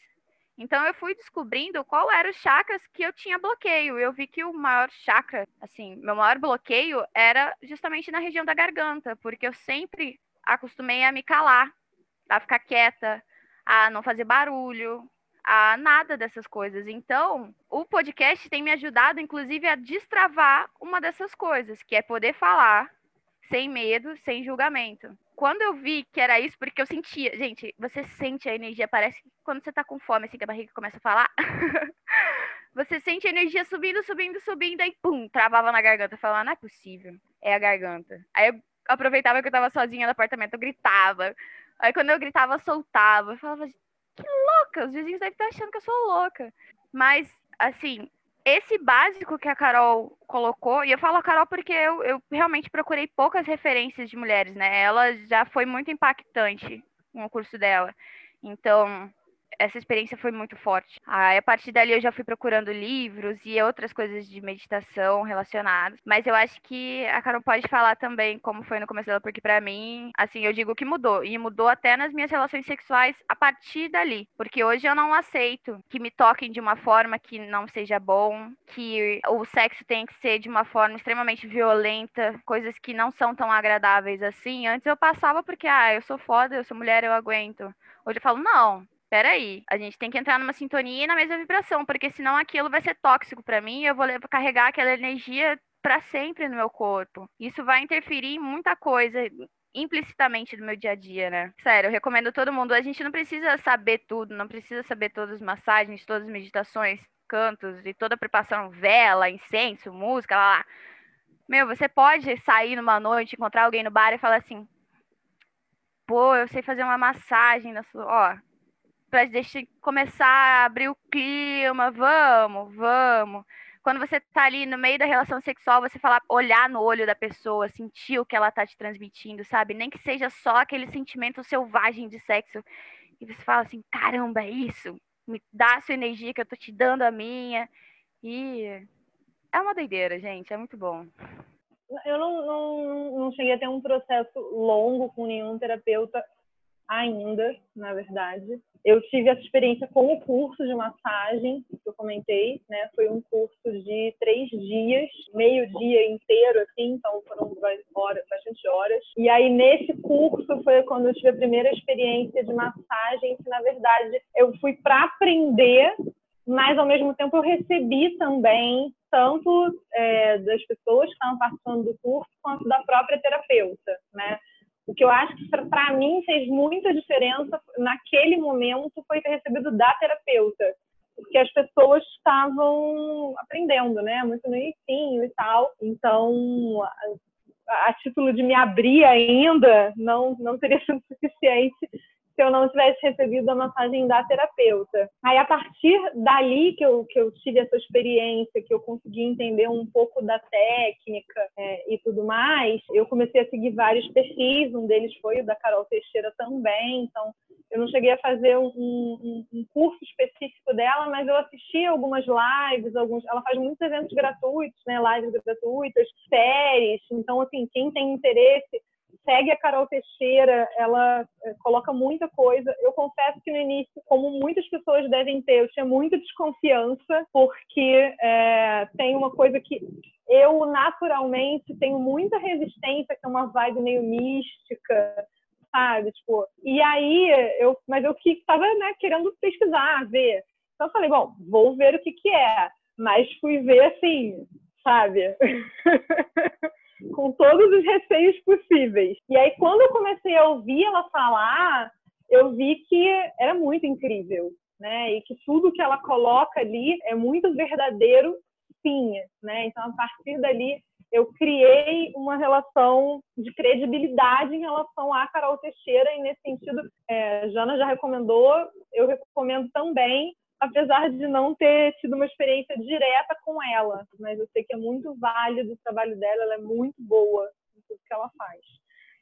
Então eu fui descobrindo qual eram os chakras que eu tinha bloqueio. Eu vi que o maior chakra, assim, meu maior bloqueio era justamente na região da garganta, porque eu sempre acostumei a me calar, a ficar quieta, a não fazer barulho, a nada dessas coisas. Então, o podcast tem me ajudado, inclusive, a destravar uma dessas coisas, que é poder falar sem medo, sem julgamento. Quando eu vi que era isso, porque eu sentia, gente, você sente a energia, parece que quando você tá com fome, assim, que a barriga começa a falar, você sente a energia subindo, subindo, subindo, aí pum, travava na garganta, falando, não é possível, é a garganta. Aí eu aproveitava que eu tava sozinha no apartamento, eu gritava, Aí quando eu gritava, soltava. Eu falava, que louca, os vizinhos devem estar achando que eu sou louca. Mas, assim, esse básico que a Carol colocou, e eu falo a Carol porque eu, eu realmente procurei poucas referências de mulheres, né? Ela já foi muito impactante no curso dela. Então, essa experiência foi muito forte. Aí, a partir dali eu já fui procurando livros e outras coisas de meditação relacionadas. Mas eu acho que a Carol pode falar também como foi no começo dela, porque para mim, assim, eu digo que mudou. E mudou até nas minhas relações sexuais a partir dali. Porque hoje eu não aceito que me toquem de uma forma que não seja bom, que o sexo tem que ser de uma forma extremamente violenta, coisas que não são tão agradáveis assim. Antes eu passava porque, ah, eu sou foda, eu sou mulher, eu aguento. Hoje eu falo, não, peraí, a gente tem que entrar numa sintonia e na mesma vibração, porque senão aquilo vai ser tóxico para mim eu vou carregar aquela energia para sempre no meu corpo. Isso vai interferir em muita coisa implicitamente do meu dia a dia, né? Sério, eu recomendo todo mundo. A gente não precisa saber tudo, não precisa saber todas as massagens, todas as meditações, cantos e toda a preparação, vela, incenso, música, lá, lá. Meu, você pode sair numa noite, encontrar alguém no bar e falar assim: pô, eu sei fazer uma massagem na sua. Ó, para deixar começar a abrir o clima, vamos, vamos. Quando você tá ali no meio da relação sexual, você falar, olhar no olho da pessoa, sentir o que ela tá te transmitindo, sabe? Nem que seja só aquele sentimento selvagem de sexo. E você fala assim, caramba, é isso. Me dá a sua energia que eu tô te dando a minha. E é uma doideira, gente, é muito bom. Eu não, não, não cheguei a ter um processo longo com nenhum terapeuta ainda, na verdade. Eu tive essa experiência com o curso de massagem que eu comentei, né? Foi um curso de três dias, meio dia inteiro, assim, então foram horas, bastante horas. E aí nesse curso foi quando eu tive a primeira experiência de massagem, que na verdade eu fui para aprender, mas ao mesmo tempo eu recebi também tanto é, das pessoas que estavam participando do curso quanto da própria terapeuta, né? O que eu acho que para mim fez muita diferença naquele momento foi ter recebido da terapeuta, porque as pessoas estavam aprendendo, né? Muito no início e tal. Então, a, a título de me abrir ainda, não, não teria sido suficiente se eu não tivesse recebido a massagem da terapeuta. Aí, a partir dali que eu, que eu tive essa experiência, que eu consegui entender um pouco da técnica é, e tudo mais, eu comecei a seguir vários perfis, um deles foi o da Carol Teixeira também, então eu não cheguei a fazer um, um, um curso específico dela, mas eu assisti algumas lives, alguns, ela faz muitos eventos gratuitos, né, lives gratuitas, séries, então, assim, quem tem interesse segue a Carol Teixeira, ela eh, coloca muita coisa. Eu confesso que no início, como muitas pessoas devem ter, eu tinha muita desconfiança, porque é, tem uma coisa que eu naturalmente tenho muita resistência, que é uma vibe meio mística, sabe? Tipo, e aí, eu, mas eu que estava né, querendo pesquisar, ver. Então eu falei, bom, vou ver o que, que é. Mas fui ver assim, sabe? com todos os receios possíveis. E aí, quando eu comecei a ouvir ela falar, eu vi que era muito incrível, né? E que tudo que ela coloca ali é muito verdadeiro, sim, né? Então, a partir dali, eu criei uma relação de credibilidade em relação à Carol Teixeira, e nesse sentido, é, Jana já recomendou, eu recomendo também apesar de não ter tido uma experiência direta com ela, mas eu sei que é muito válido o trabalho dela, ela é muito boa em tudo que ela faz.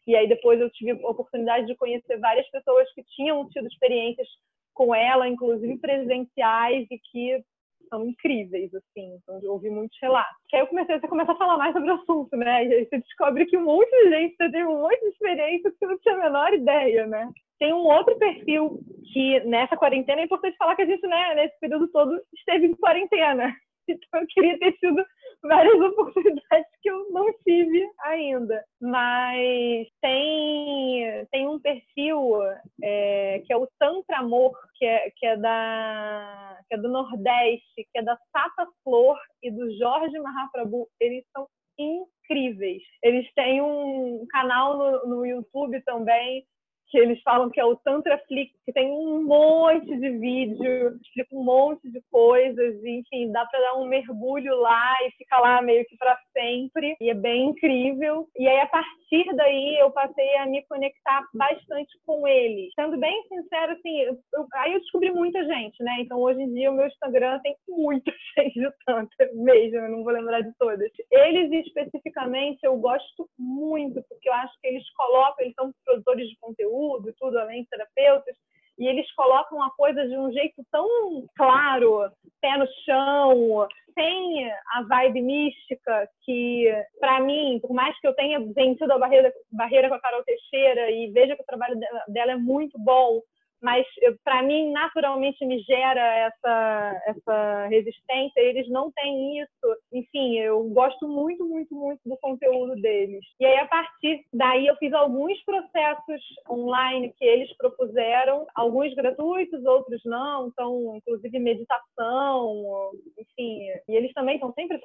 E aí depois eu tive a oportunidade de conhecer várias pessoas que tinham tido experiências com ela, inclusive presenciais, e que são incríveis, assim. Então, eu ouvi muitos relatos. Que aí eu comecei, você começa a falar mais sobre o assunto, né? E aí você descobre que um monte de gente teve um monte de experiência que você não tinha a menor ideia, né? Tem um outro perfil que nessa quarentena é importante falar que a gente, né, nesse período todo, esteve em quarentena. Então eu queria ter tido várias oportunidades que eu não tive ainda. Mas tem, tem um perfil é, que é o Tantra Amor, que é, que, é da, que é do Nordeste, que é da Sata Flor e do Jorge Mahaprabhu. Eles são incríveis. Eles têm um canal no, no YouTube também que eles falam que é o Tantra Flix, que tem um monte de vídeo, explica um monte de coisas, e, enfim, dá para dar um mergulho lá e ficar lá meio que para sempre, e é bem incrível. E aí, a partir daí, eu passei a me conectar bastante com eles. Sendo bem sincero, assim, eu, aí eu descobri muita gente, né? Então, hoje em dia, o meu Instagram tem muita gente de Tantra mesmo, eu não vou lembrar de todas. Eles, especificamente, eu gosto muito, porque eu acho que eles colocam, eles são produtores de conteúdo, conteúdo tudo, além de terapeutas, e eles colocam a coisa de um jeito tão claro, pé no chão, tem a vibe mística que, para mim, por mais que eu tenha vencido a barreira, barreira com a Carol Teixeira e veja que o trabalho dela é muito bom, mas para mim naturalmente me gera essa essa resistência eles não têm isso. Enfim eu gosto muito muito muito do conteúdo deles. E aí a partir daí eu fiz alguns processos online que eles propuseram. Alguns gratuitos outros não. Então inclusive meditação enfim. E eles também estão sempre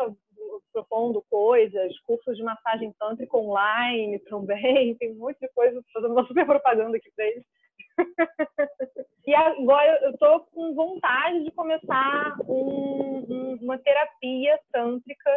propondo coisas cursos de massagem tântrica online também. Tem um monte de coisa fazendo uma super propaganda aqui para eles e agora eu estou com vontade de começar um, um, uma terapia tântrica,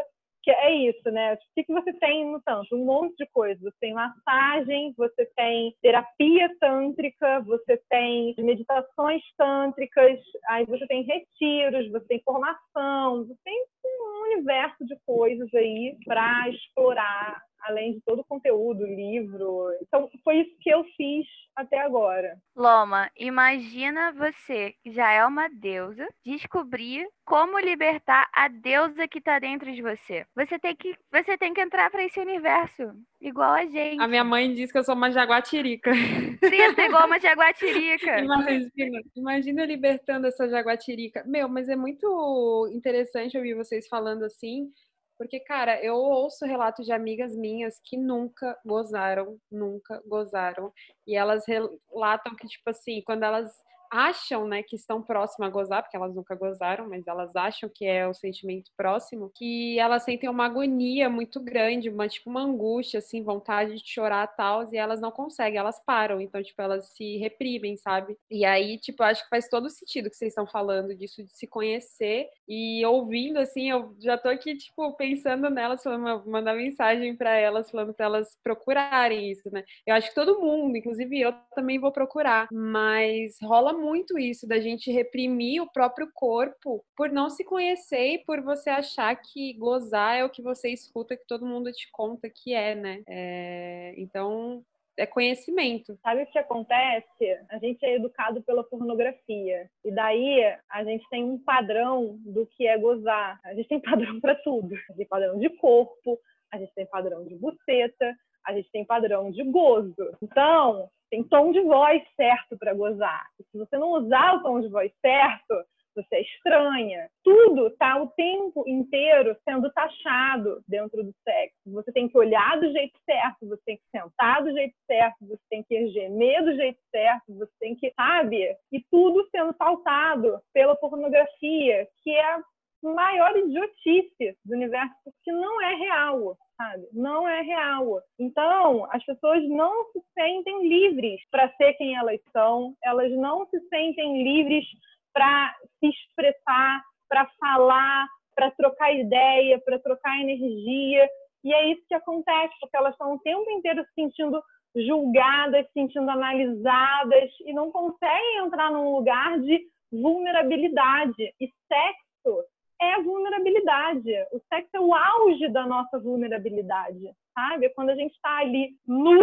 que é isso, né? O que, que você tem no tanto? Um monte de coisas. Você tem massagem, você tem terapia tântrica, você tem meditações tântricas, aí você tem retiros, você tem formação, você tem um universo de coisas aí para explorar além de todo o conteúdo, livro. Então, foi isso que eu fiz até agora. Loma, imagina você, que já é uma deusa, descobrir como libertar a deusa que está dentro de você. Você tem que, você tem que entrar para esse universo, igual a gente. A minha mãe diz que eu sou uma jaguatirica. Sim, igual uma jaguatirica. imagina, imagina libertando essa jaguatirica. Meu, mas é muito interessante ouvir vocês falando assim, porque, cara, eu ouço relatos de amigas minhas que nunca gozaram, nunca gozaram. E elas relatam que, tipo assim, quando elas acham, né, que estão próximas a gozar, porque elas nunca gozaram, mas elas acham que é o sentimento próximo, que elas sentem uma agonia muito grande, uma tipo uma angústia, assim, vontade de chorar tal, e elas não conseguem, elas param, então tipo elas se reprimem, sabe? E aí, tipo, acho que faz todo sentido que vocês estão falando disso de se conhecer e ouvindo assim, eu já tô aqui tipo pensando nelas, falando, mandar mensagem para elas, falando para elas procurarem isso, né? Eu acho que todo mundo, inclusive eu também vou procurar, mas rola muito isso da gente reprimir o próprio corpo por não se conhecer e por você achar que gozar é o que você escuta que todo mundo te conta que é, né? É... Então é conhecimento. Sabe o que acontece? A gente é educado pela pornografia. E daí a gente tem um padrão do que é gozar. A gente tem padrão para tudo. A gente tem padrão de corpo, a gente tem padrão de buceta, a gente tem padrão de gozo. Então, tem tom de voz certo para gozar. E se você não usar o tom de voz certo, você é estranha. Tudo está o tempo inteiro sendo taxado dentro do sexo. Você tem que olhar do jeito certo, você tem que sentar do jeito certo, você tem que gemer do jeito certo, você tem que, sabe? E tudo sendo pautado pela pornografia, que é a maior idiotice do universo, porque não é real sabe? Não é real. Então, as pessoas não se sentem livres para ser quem elas são, elas não se sentem livres para se expressar, para falar, para trocar ideia, para trocar energia. E é isso que acontece, porque elas estão o tempo inteiro se sentindo julgadas, se sentindo analisadas e não conseguem entrar num lugar de vulnerabilidade. E sexo é vulnerabilidade. O sexo é o auge da nossa vulnerabilidade, sabe? Quando a gente está ali nu.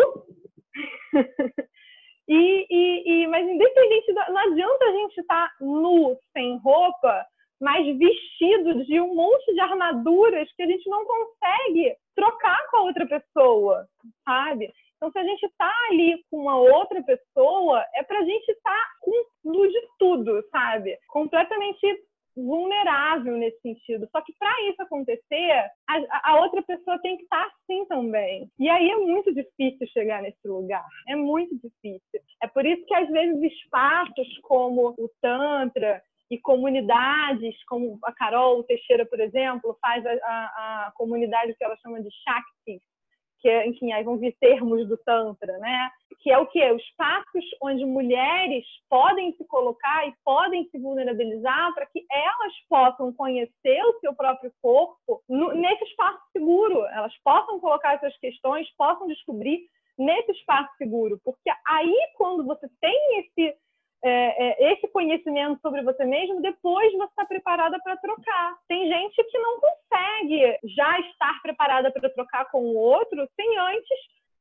e, e, e, mas independente, da, não adianta a gente estar tá nu, sem roupa, mas vestido de um monte de armaduras que a gente não consegue trocar com a outra pessoa, sabe? Então, se a gente está ali com uma outra pessoa, é para a gente estar tá com de tudo, sabe? Completamente vulnerável nesse sentido. Só que para isso acontecer, a, a, outra pessoa tem que estar assim também. E aí é muito difícil chegar nesse lugar. É muito difícil. É por isso que às vezes espaços como o Tantra e comunidades, como a Carol Teixeira, por exemplo, faz a, a, a comunidade que ela chama de Shakti, que enfim, aí vão vir termos do Tantra, né? Que é o quê? Os espaços onde mulheres podem se colocar e podem se vulnerabilizar para que elas possam conhecer o seu próprio corpo no, nesse espaço seguro. Elas possam colocar essas questões, possam descobrir nesse espaço seguro. Porque aí, quando você tem esse é, é, esse conhecimento sobre você mesmo, depois você está preparada para trocar. Tem gente que não consegue já estar preparada para trocar com o outro sem antes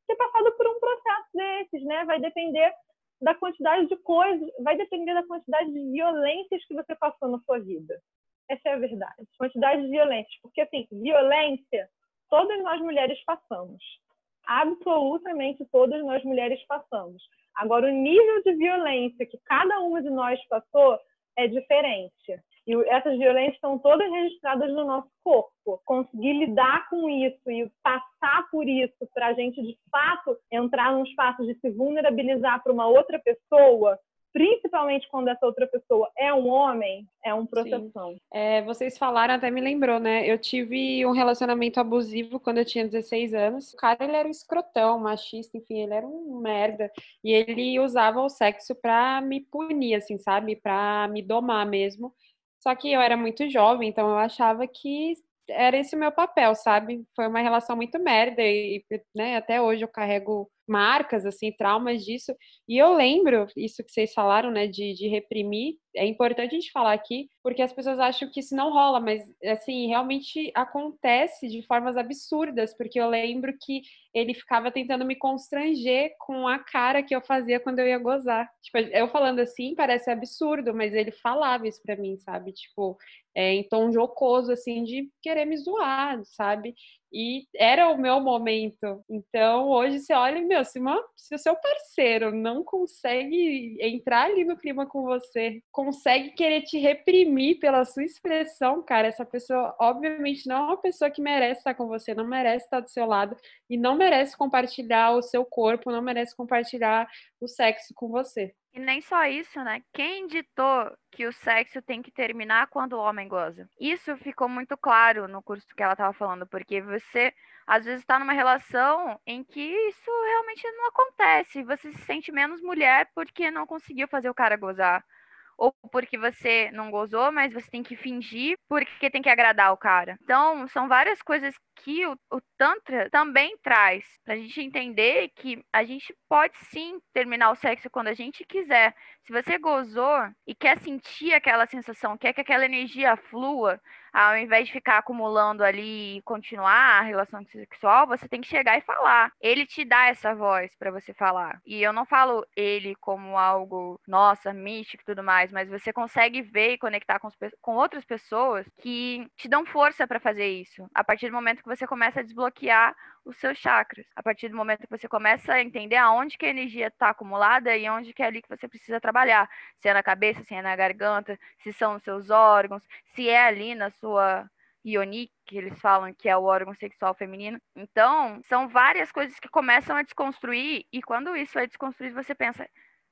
ter passado por um processo desses, né? Vai depender da quantidade de coisas, vai depender da quantidade de violências que você passou na sua vida. Essa é a verdade. Quantidade de violências. Porque, assim, violência, todas nós mulheres passamos. Absolutamente todas nós mulheres passamos. Agora, o nível de violência que cada uma de nós passou é diferente. E essas violências estão todas registradas no nosso corpo. Conseguir lidar com isso e passar por isso para a gente, de fato, entrar num espaço de se vulnerabilizar para uma outra pessoa, principalmente quando essa outra pessoa é um homem, é um processão. É, vocês falaram, até me lembrou, né? Eu tive um relacionamento abusivo quando eu tinha 16 anos. O cara, ele era um escrotão, machista, enfim, ele era um merda. E ele usava o sexo pra me punir, assim, sabe? Pra me domar mesmo. Só que eu era muito jovem, então eu achava que era esse o meu papel, sabe? Foi uma relação muito merda e, né, até hoje eu carrego marcas, assim, traumas disso. E eu lembro, isso que vocês falaram, né, de, de reprimir, é importante a gente falar aqui, porque as pessoas acham que isso não rola, mas, assim, realmente acontece de formas absurdas, porque eu lembro que ele ficava tentando me constranger com a cara que eu fazia quando eu ia gozar. Tipo, eu falando assim parece absurdo, mas ele falava isso pra mim, sabe? Tipo, é, em tom jocoso, assim, de querer me zoar, sabe? E era o meu momento. Então, hoje você olha, meu, se, uma, se o seu parceiro não consegue entrar ali no clima com você, consegue querer te reprimir pela sua expressão, cara, essa pessoa, obviamente, não é uma pessoa que merece estar com você, não merece estar do seu lado e não merece compartilhar o seu corpo, não merece compartilhar o sexo com você. E nem só isso, né? Quem ditou que o sexo tem que terminar quando o homem goza? Isso ficou muito claro no curso que ela estava falando, porque você às vezes está numa relação em que isso realmente não acontece. Você se sente menos mulher porque não conseguiu fazer o cara gozar ou porque você não gozou, mas você tem que fingir porque tem que agradar o cara. Então, são várias coisas que o, o Tantra também traz pra gente entender que a gente pode sim terminar o sexo quando a gente quiser. Se você gozou e quer sentir aquela sensação, quer que aquela energia flua, ao invés de ficar acumulando ali e continuar a relação sexual, você tem que chegar e falar. Ele te dá essa voz para você falar. E eu não falo ele como algo, nossa, místico e tudo mais, mas você consegue ver e conectar com, com outras pessoas que te dão força para fazer isso. A partir do momento que você começa a desbloquear os seus chakras. A partir do momento que você começa a entender aonde que a energia está acumulada e onde que é ali que você precisa trabalhar. Se é na cabeça, se é na garganta, se são os seus órgãos, se é ali na sua Ionic, que eles falam que é o órgão sexual feminino. Então, são várias coisas que começam a desconstruir, e quando isso é desconstruído, você pensa,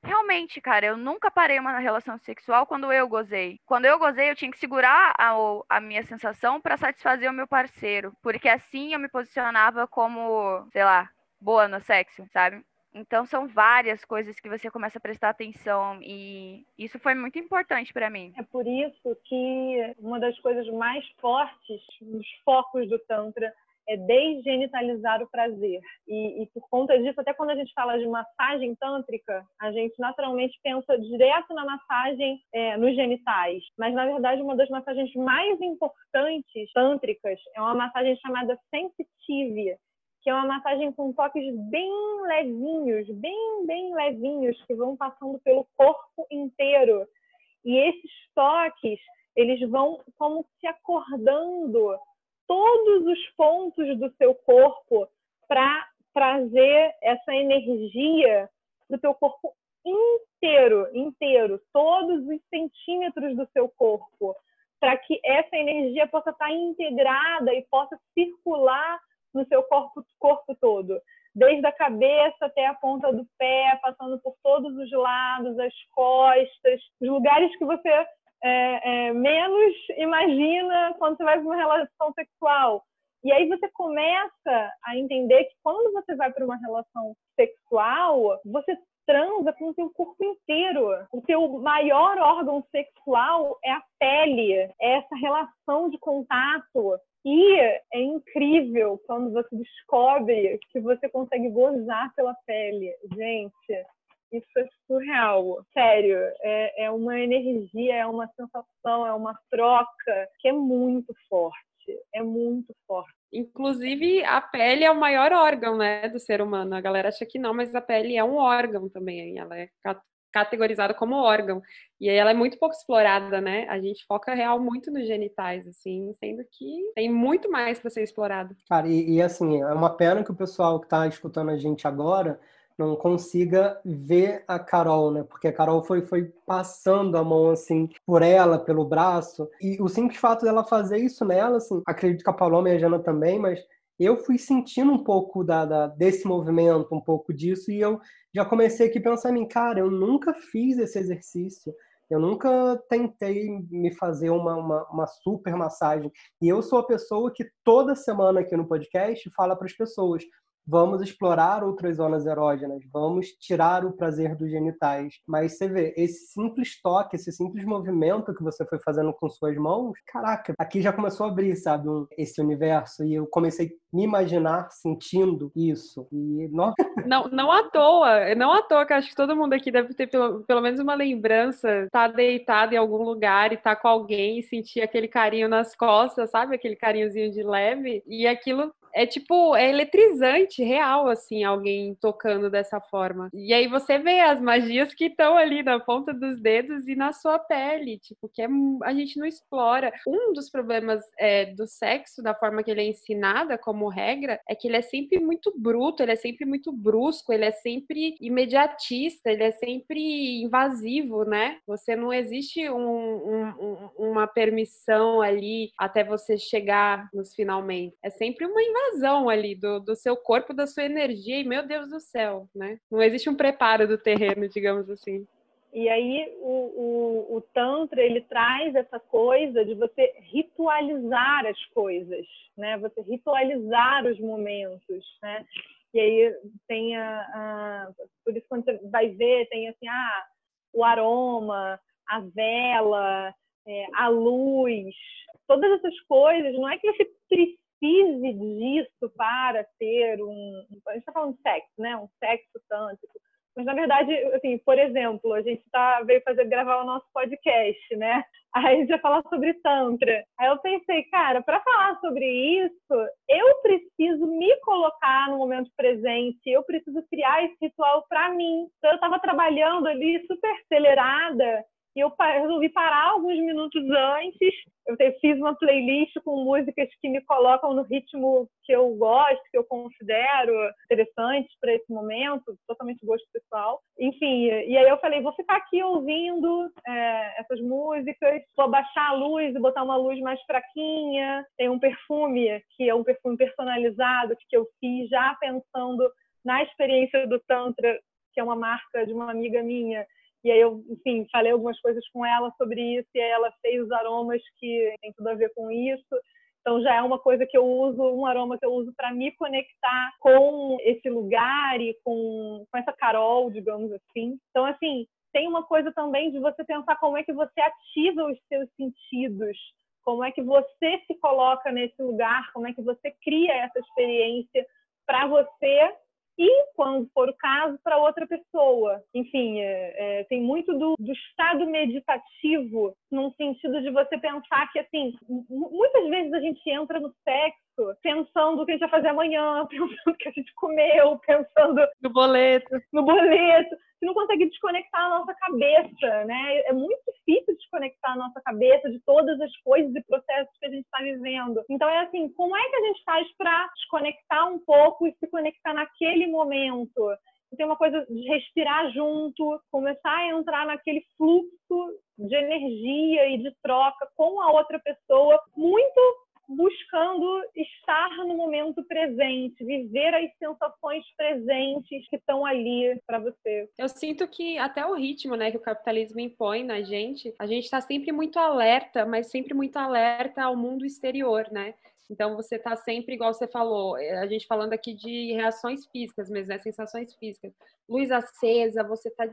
Realmente, cara, eu nunca parei uma relação sexual quando eu gozei. Quando eu gozei, eu tinha que segurar a, a minha sensação para satisfazer o meu parceiro, porque assim eu me posicionava como, sei lá, boa no sexo, sabe? Então são várias coisas que você começa a prestar atenção e isso foi muito importante para mim. É por isso que uma das coisas mais fortes nos focos do tantra é desgenitalizar o prazer. E, e, por conta disso, até quando a gente fala de massagem tântrica, a gente naturalmente pensa direto na massagem é, nos genitais. Mas, na verdade, uma das massagens mais importantes tântricas é uma massagem chamada sensitive, que é uma massagem com toques bem levinhos, bem, bem levinhos, que vão passando pelo corpo inteiro. E esses toques, eles vão como se acordando todos os pontos do seu corpo para trazer essa energia para o teu corpo inteiro, inteiro, todos os centímetros do seu corpo, para que essa energia possa estar integrada e possa circular no seu corpo, corpo todo, desde a cabeça até a ponta do pé, passando por todos os lados, as costas, os lugares que você é, é, menos imagina quando você vai para uma relação sexual. E aí você começa a entender que quando você vai para uma relação sexual, você transa com o seu corpo inteiro. O seu maior órgão sexual é a pele, é essa relação de contato. E é incrível quando você descobre que você consegue gozar pela pele. Gente, isso é surreal. Sério, é, é uma energia, é uma sensação, é uma troca que é muito forte. É muito forte. Inclusive, a pele é o maior órgão, né, do ser humano. A galera acha que não, mas a pele é um órgão também. Ela é categorizada como órgão. E aí ela é muito pouco explorada, né? A gente foca real muito nos genitais, assim, sendo que tem muito mais para ser explorado. Cara, e, e, assim, é uma pena que o pessoal que está escutando a gente agora não consiga ver a Carol, né? Porque a Carol foi, foi passando a mão, assim, por ela, pelo braço. E o simples fato dela fazer isso nela, assim, acredito que a Paloma e a Jana também, mas eu fui sentindo um pouco da, da, desse movimento, um pouco disso, e eu já comecei aqui pensando em, cara, eu nunca fiz esse exercício, eu nunca tentei me fazer uma, uma, uma super massagem. E eu sou a pessoa que toda semana aqui no podcast fala para as pessoas: vamos explorar outras zonas erógenas, vamos tirar o prazer dos genitais. Mas você vê, esse simples toque, esse simples movimento que você foi fazendo com suas mãos, caraca, aqui já começou a abrir, sabe, esse universo. E eu comecei a me imaginar sentindo isso. E não... não, não à toa, não à toa que acho que todo mundo aqui deve ter pelo, pelo menos uma lembrança, tá deitado em algum lugar e tá com alguém e sentir aquele carinho nas costas, sabe? Aquele carinhozinho de leve. E aquilo é tipo, é eletrizante, real, assim, alguém tocando dessa forma. E aí você vê as magias que estão ali na ponta dos dedos e na sua pele, tipo, que é, a gente não explora. Um dos problemas é, do sexo, da forma que ele é ensinada como regra, é que ele é sempre muito bruto, ele é sempre muito brusco, ele é sempre imediatista, ele é sempre invasivo, né? Você não existe um, um, uma permissão ali até você chegar nos finalmente. É sempre uma invasão invasão ali do, do seu corpo, da sua energia, e meu Deus do céu, né? Não existe um preparo do terreno, digamos assim. E aí o, o, o, Tantra ele traz essa coisa de você ritualizar as coisas, né? Você ritualizar os momentos, né? E aí tem a, a por isso quando você vai ver tem assim ah o aroma, a vela, é, a luz, todas essas coisas. Não é que você precisa precise disso para ter um. A gente está falando de sexo, né? Um sexo tântrico. Mas, na verdade, assim, por exemplo, a gente tá, veio fazer gravar o nosso podcast, né? Aí a gente vai falar sobre Tantra. Aí eu pensei, cara, para falar sobre isso, eu preciso me colocar no momento presente, eu preciso criar esse ritual para mim. Então, eu estava trabalhando ali super acelerada e eu resolvi parar alguns minutos antes. Eu fiz uma playlist com músicas que me colocam no ritmo que eu gosto, que eu considero interessantes para esse momento, totalmente gosto pessoal. Enfim, e aí eu falei, vou ficar aqui ouvindo é, essas músicas, vou baixar a luz e botar uma luz mais fraquinha. Tem um perfume que é um perfume personalizado que eu fiz já pensando na experiência do Tantra, que é uma marca de uma amiga minha, e aí eu, enfim, falei algumas coisas com ela sobre isso e ela fez os aromas que tem tudo a ver com isso. Então já é uma coisa que eu uso, um aroma que eu uso para me conectar com esse lugar e com, com essa Carol, digamos assim. Então, assim, tem uma coisa também de você pensar como é que você ativa os seus sentidos, como é que você se coloca nesse lugar, como é que você cria essa experiência para você e, quando for o caso, para outra pessoa. Enfim, é, é, tem muito do, do, estado meditativo, num sentido de você pensar que, assim, muitas vezes a gente entra no sexo pensando o que a gente vai fazer amanhã, pensando o que a gente comeu, pensando no boleto. No boleto. Você não consegue desconectar a nossa cabeça, né? É muito difícil desconectar a nossa cabeça de todas as coisas e processos que a gente está vivendo. Então é assim, como é que a gente faz para desconectar um pouco e se conectar naquele momento? tem uma coisa de respirar junto, começar a entrar naquele fluxo de energia e de troca com a outra pessoa, muito buscando estar no momento presente, viver as sensações presentes que estão ali para você. Eu sinto que até o ritmo, né, que o capitalismo impõe na gente, a gente está sempre muito alerta, mas sempre muito alerta ao mundo exterior, né? Então você está sempre, igual você falou, eh, a gente falando aqui de reações físicas mesmo, né? sensações físicas. Luz acesa, você está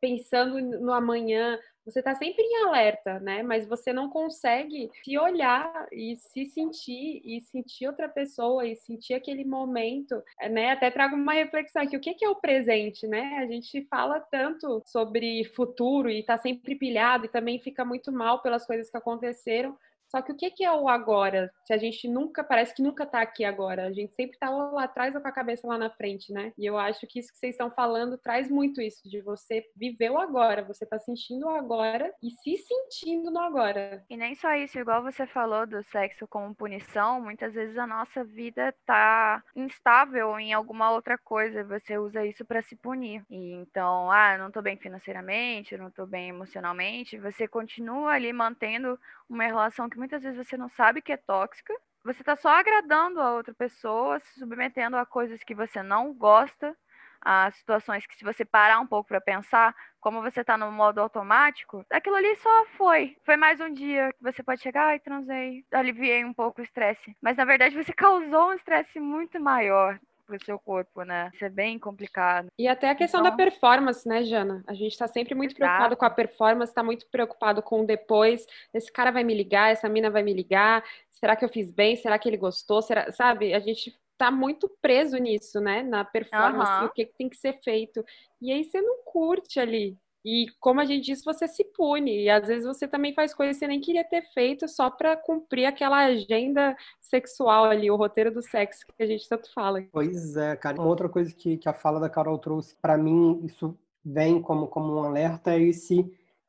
pensando no amanhã, você está sempre em alerta, né? Mas você não consegue se olhar e se sentir e sentir outra pessoa e sentir aquele momento, né? Até trago uma reflexão aqui, o que é o presente, né? A gente fala tanto sobre futuro e está sempre pilhado e também fica muito mal pelas coisas que aconteceram, Só que o que é o agora? Se a gente nunca, parece que nunca tá aqui agora. A gente sempre tá lá atrás ou com a cabeça lá na frente, né? E eu acho que isso que vocês estão falando traz muito isso, de você viver o agora, você tá sentindo o agora e se sentindo no agora. E nem só isso, igual você falou do sexo como punição, muitas vezes a nossa vida tá instável em alguma outra coisa, você usa isso para se punir. E então, ah, não tô bem financeiramente, não tô bem emocionalmente, você continua ali mantendo uma relação que muitas vezes você não sabe que é tóxica. Você está só agradando a outra pessoa, se submetendo a coisas que você não gosta, a situações que se você parar um pouco para pensar, como você está no modo automático, aquilo ali só foi. Foi mais um dia que você pode chegar, e transei, aliviei um pouco o estresse. Mas na verdade você causou um estresse muito maior pro seu corpo, né? Isso é bem complicado. E até a questão então... da performance, né, Jana? A gente tá sempre muito Exato. preocupado com a performance, tá muito preocupado com o depois. Esse cara vai me ligar, essa mina vai me ligar. Será que eu fiz bem? Será que ele gostou? Será, sabe? A gente tá muito preso nisso, né? Na performance, uhum. o que, que tem que ser feito. E aí você não curte ali. E como a gente disse, você se pune. E às vezes você também faz coisas que você nem queria ter feito só para cumprir aquela agenda sexual ali, o roteiro do sexo que a gente tanto fala. Pois é, cara. Uma outra coisa que, que a fala da Carol trouxe, para mim, isso vem como, como um alerta, é esse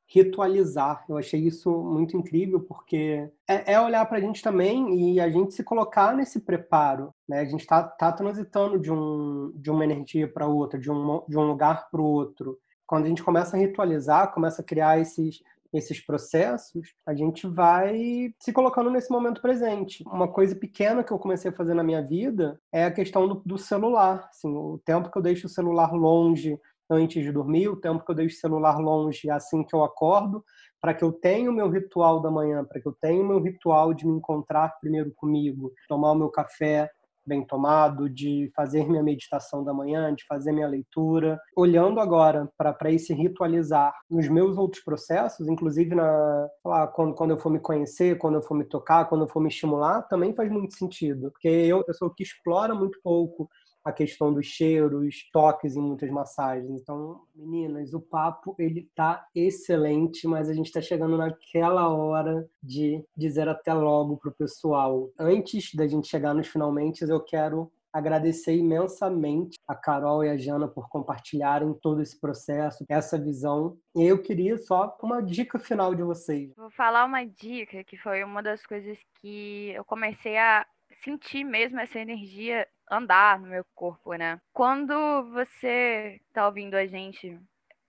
ritualizar. Eu achei isso muito incrível, porque é, é olhar para a gente também e a gente se colocar nesse preparo. Né? A gente está tá transitando de, um, de uma energia para outra, de um, de um lugar para o outro quando a gente começa a ritualizar, começa a criar esses esses processos, a gente vai se colocando nesse momento presente. Uma coisa pequena que eu comecei a fazer na minha vida é a questão do, do celular. Assim, o tempo que eu deixo o celular longe antes de dormir, o tempo que eu deixo o celular longe assim que eu acordo, para que eu tenha o meu ritual da manhã, para que eu tenha o meu ritual de me encontrar primeiro comigo, tomar o meu café, bem tomado, de fazer minha meditação da manhã, de fazer minha leitura. Olhando agora para esse ritualizar nos meus outros processos, inclusive na, lá, quando, quando eu for me conhecer, quando eu for me tocar, quando eu for me estimular, também faz muito sentido. Porque eu, sou que explora muito pouco a questão dos cheiros, toques em muitas massagens. Então, meninas, o papo ele tá excelente, mas a gente está chegando naquela hora de dizer até logo pro pessoal. Antes da gente chegar nos finalmente, eu quero agradecer imensamente a Carol e a Jana por compartilharem todo esse processo, essa visão. E eu queria só uma dica final de vocês. Vou falar uma dica que foi uma das coisas que eu comecei a sentir mesmo essa energia andar no meu corpo, né? Quando você tá ouvindo a gente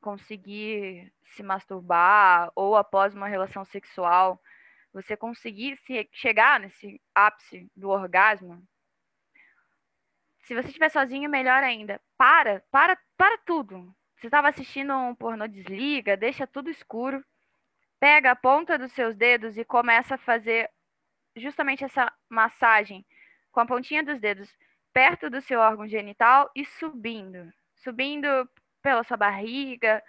conseguir se masturbar ou após uma relação sexual, você conseguir se chegar nesse ápice do orgasmo, se você estiver sozinho, melhor ainda. Para, para, para tudo. Você estava assistindo um pornô, desliga, deixa tudo escuro, pega a ponta dos seus dedos e começa a fazer justamente essa massagem com a pontinha dos dedos perto do seu órgão genital e subindo, subindo pela sua barriga,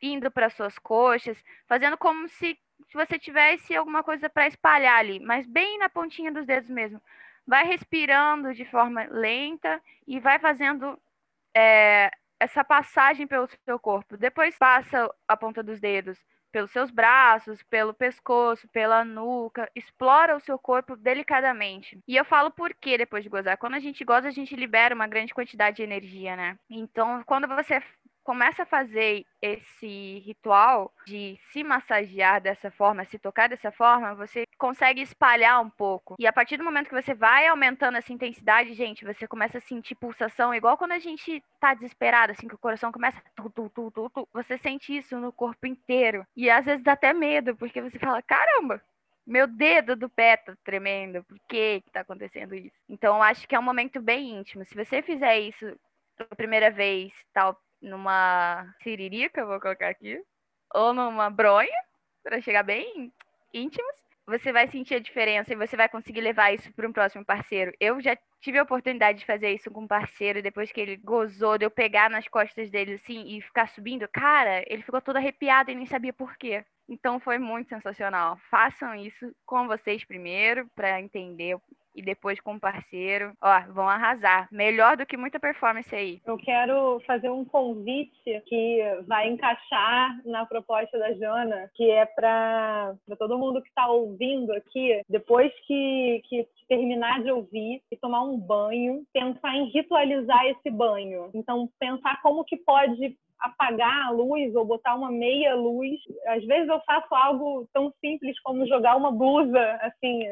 indo para suas coxas, fazendo como se, você tivesse alguma coisa para espalhar ali, mas bem na pontinha dos dedos mesmo. Vai respirando de forma lenta e vai fazendo é, essa passagem pelo seu corpo. Depois passa a ponta dos dedos pelos seus braços, pelo pescoço, pela nuca, explora o seu corpo delicadamente. E eu falo por que depois de gozar. Quando a gente goza, a gente libera uma grande quantidade de energia, né? Então, quando você começa a fazer esse ritual de se massagear dessa forma, se tocar dessa forma, você consegue espalhar um pouco. E a partir do momento que você vai aumentando essa intensidade, gente, você começa a sentir pulsação, igual quando a gente tá desesperado, assim, que o coração começa tu, tu, tu, tu, tu, você sente isso no corpo inteiro. E às vezes dá até medo, porque você fala, caramba, meu dedo do pé tá tremendo, por que que tá acontecendo isso? Então, eu acho que é um momento bem íntimo. Se você fizer isso pela primeira vez, tal, numa siririca, vou colocar aqui, ou numa bronha, para chegar bem íntimos, você vai sentir a diferença e você vai conseguir levar isso para um próximo parceiro. Eu já tive a oportunidade de fazer isso com um parceiro, depois que ele gozou, de eu pegar nas costas dele assim e ficar subindo. Cara, ele ficou todo arrepiado e nem sabia por quê. Então foi muito sensacional. Façam isso com vocês primeiro, para entender e depois com o parceiro. Ó, vão arrasar. Melhor do que muita performance aí. Eu quero fazer um convite que vai encaixar na proposta da Jana, que é para todo mundo que está ouvindo aqui, depois que, que terminar de ouvir e tomar um banho, pensar em ritualizar esse banho. Então, pensar como que pode apagar a luz ou botar uma meia luz. Às vezes eu faço algo tão simples como jogar uma blusa, assim,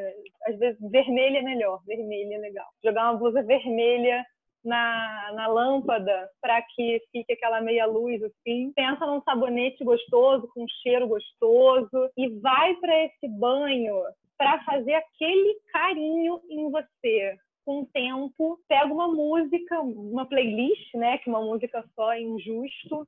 às vezes vermelha é melhor, vermelha é legal. Jogar uma blusa vermelha na, na lâmpada para que fique aquela meia luz assim. Pensa num sabonete gostoso, com um cheiro gostoso e vai para esse banho para fazer aquele carinho em você com o tempo, pega uma música, uma playlist, né, que uma música só é injusto,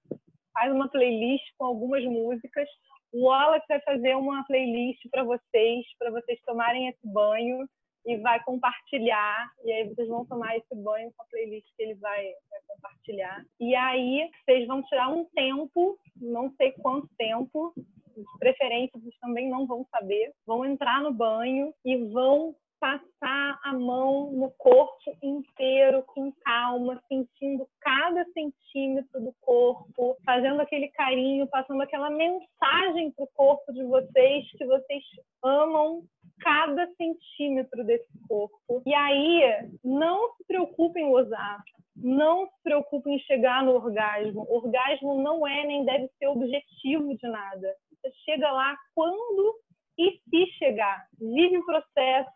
faz uma playlist com algumas músicas. O Wallace vai fazer uma playlist para vocês, para vocês tomarem esse banho e vai compartilhar. E aí vocês vão tomar esse banho com a playlist que ele vai, vai compartilhar. E aí vocês vão tirar um tempo, não sei quanto tempo, de preferência vocês também não vão saber, vão entrar no banho e vão passar a mão no corpo inteiro com calma, sentindo cada centímetro do corpo, fazendo aquele carinho, passando aquela mensagem para o corpo de vocês que vocês amam cada centímetro desse corpo. E aí, não se preocupem em usar, não se preocupem em chegar no orgasmo. O orgasmo não é nem deve ser objetivo de nada. Você chega lá quando e se chegar. Vive o processo,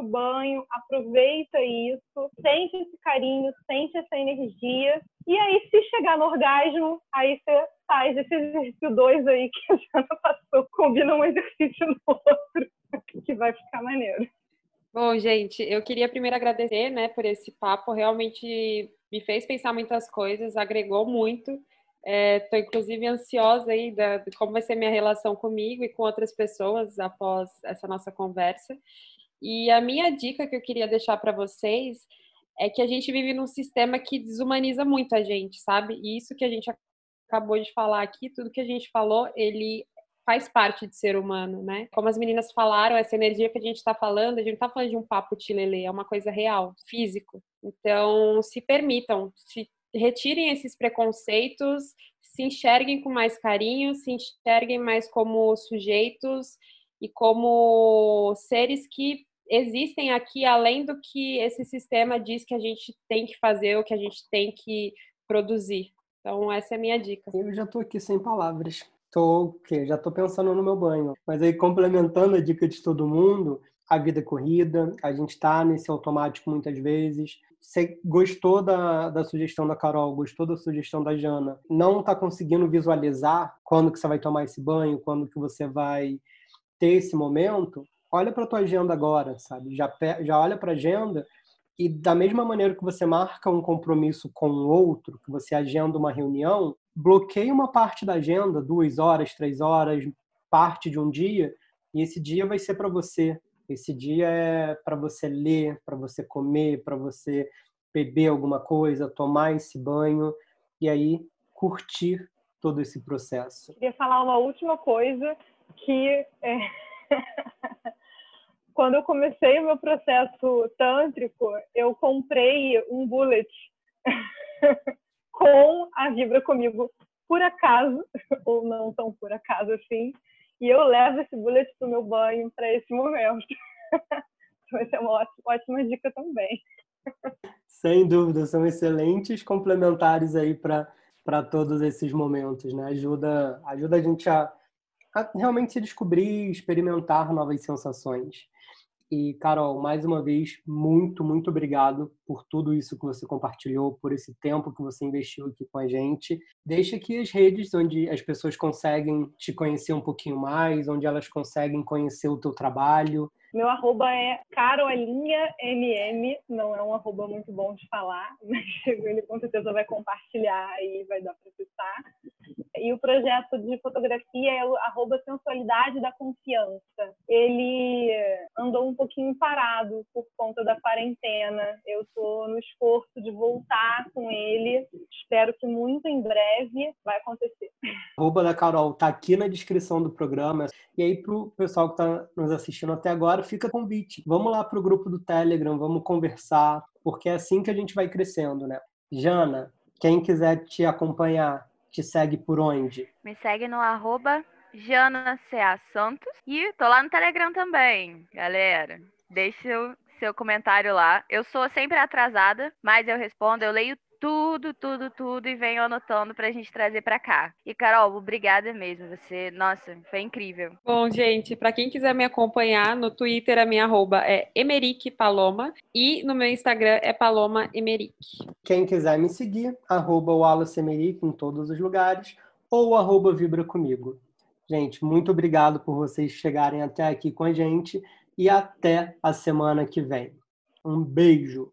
curte o banho, aproveita isso, sente esse carinho, sente essa energia. E aí, se chegar no orgasmo, aí você faz esse exercício 2 aí que a Jana passou, combina um exercício no outro, que vai ficar maneiro. Bom, gente, eu queria primeiro agradecer, né, por esse papo. Realmente me fez pensar muitas coisas, agregou muito. Estou, é, inclusive, ansiosa aí da, de como vai ser minha relação comigo e com outras pessoas após essa nossa conversa. E a minha dica que eu queria deixar para vocês é que a gente vive num sistema que desumaniza muito a gente, sabe? E isso que a gente acabou de falar aqui, tudo que a gente falou, ele faz parte de ser humano, né? Como as meninas falaram, essa energia que a gente está falando, a gente não está falando de um papo tilelê, é uma coisa real, físico. Então, se permitam, se retirem esses preconceitos, se enxerguem com mais carinho, se enxerguem mais como sujeitos e como seres que existem aqui além do que esse sistema diz que a gente tem que fazer ou que a gente tem que produzir. Então, essa é a minha dica. Eu já estou aqui sem palavras. Tô, que já estou pensando no meu banho. Mas aí, complementando a dica de todo mundo, a vida corrida, a gente está nesse automático muitas vezes. Você gostou da, da sugestão da Carol, gostou da sugestão da Jana, não está conseguindo visualizar quando que você vai tomar esse banho, quando que você vai ter esse momento, olha para tua agenda agora, sabe? Já, já olha para a agenda e da mesma maneira que você marca um compromisso com o outro, que você agenda uma reunião, bloqueia uma parte da agenda, duas horas, três horas, parte de um dia, e esse dia vai ser para você. Esse dia é para você ler, para você comer, para você beber alguma coisa, tomar esse banho e aí curtir todo esse processo. Queria falar uma última coisa que é... quando eu comecei o meu processo tântrico, eu comprei um bullet com a Vibra comigo por acaso, ou não tão por acaso assim, e eu levo esse bullet para o meu banho para esse momento. Vai ser uma ótima, ótima dica também. Sem dúvida, são excelentes complementares aí para todos esses momentos, né? Ajuda, ajuda a gente a, a realmente se descobrir, experimentar novas sensações. E, Carol, mais uma vez, muito, muito obrigado por tudo isso que você compartilhou, por esse tempo que você investiu aqui com a gente. Deixa aqui as redes onde as pessoas conseguem te conhecer um pouquinho mais, onde elas conseguem conhecer o teu trabalho. Meu arroba é carolinhamm, não é um arroba muito bom de falar, mas ele com certeza vai compartilhar e vai dar para citar. E o projeto de fotografia é o arroba sensualidade da confiança. Ele andou um pouquinho parado por conta da quarentena. Eu estou no esforço de voltar com ele. espero que muito em breve vai acontecer. A arroba da Carol tá aqui na descrição do programa. E aí, pro pessoal que está nos assistindo até agora, fica convite. Vamos lá pro grupo do Telegram, vamos conversar, porque é assim que a gente vai crescendo, né? Jana, quem quiser te acompanhar, te segue por onde? Me segue no arroba Jana Santos. E tô lá no Telegram também, galera. Deixa o seu comentário lá. Eu sou sempre atrasada, mas eu respondo, eu leio tudo, tudo, tudo e venho anotando pra gente trazer pra cá. E Carol, obrigada mesmo. Você, nossa, foi incrível. Bom, gente, para quem quiser me acompanhar, no Twitter a minha arroba é Emeric Paloma e no meu Instagram é Paloma Emeric. Quem quiser me seguir, arroba Wallace Emeric em todos os lugares ou arroba Vibra Comigo. Gente, muito obrigado por vocês chegarem até aqui com a gente e até a semana que vem. Um beijo!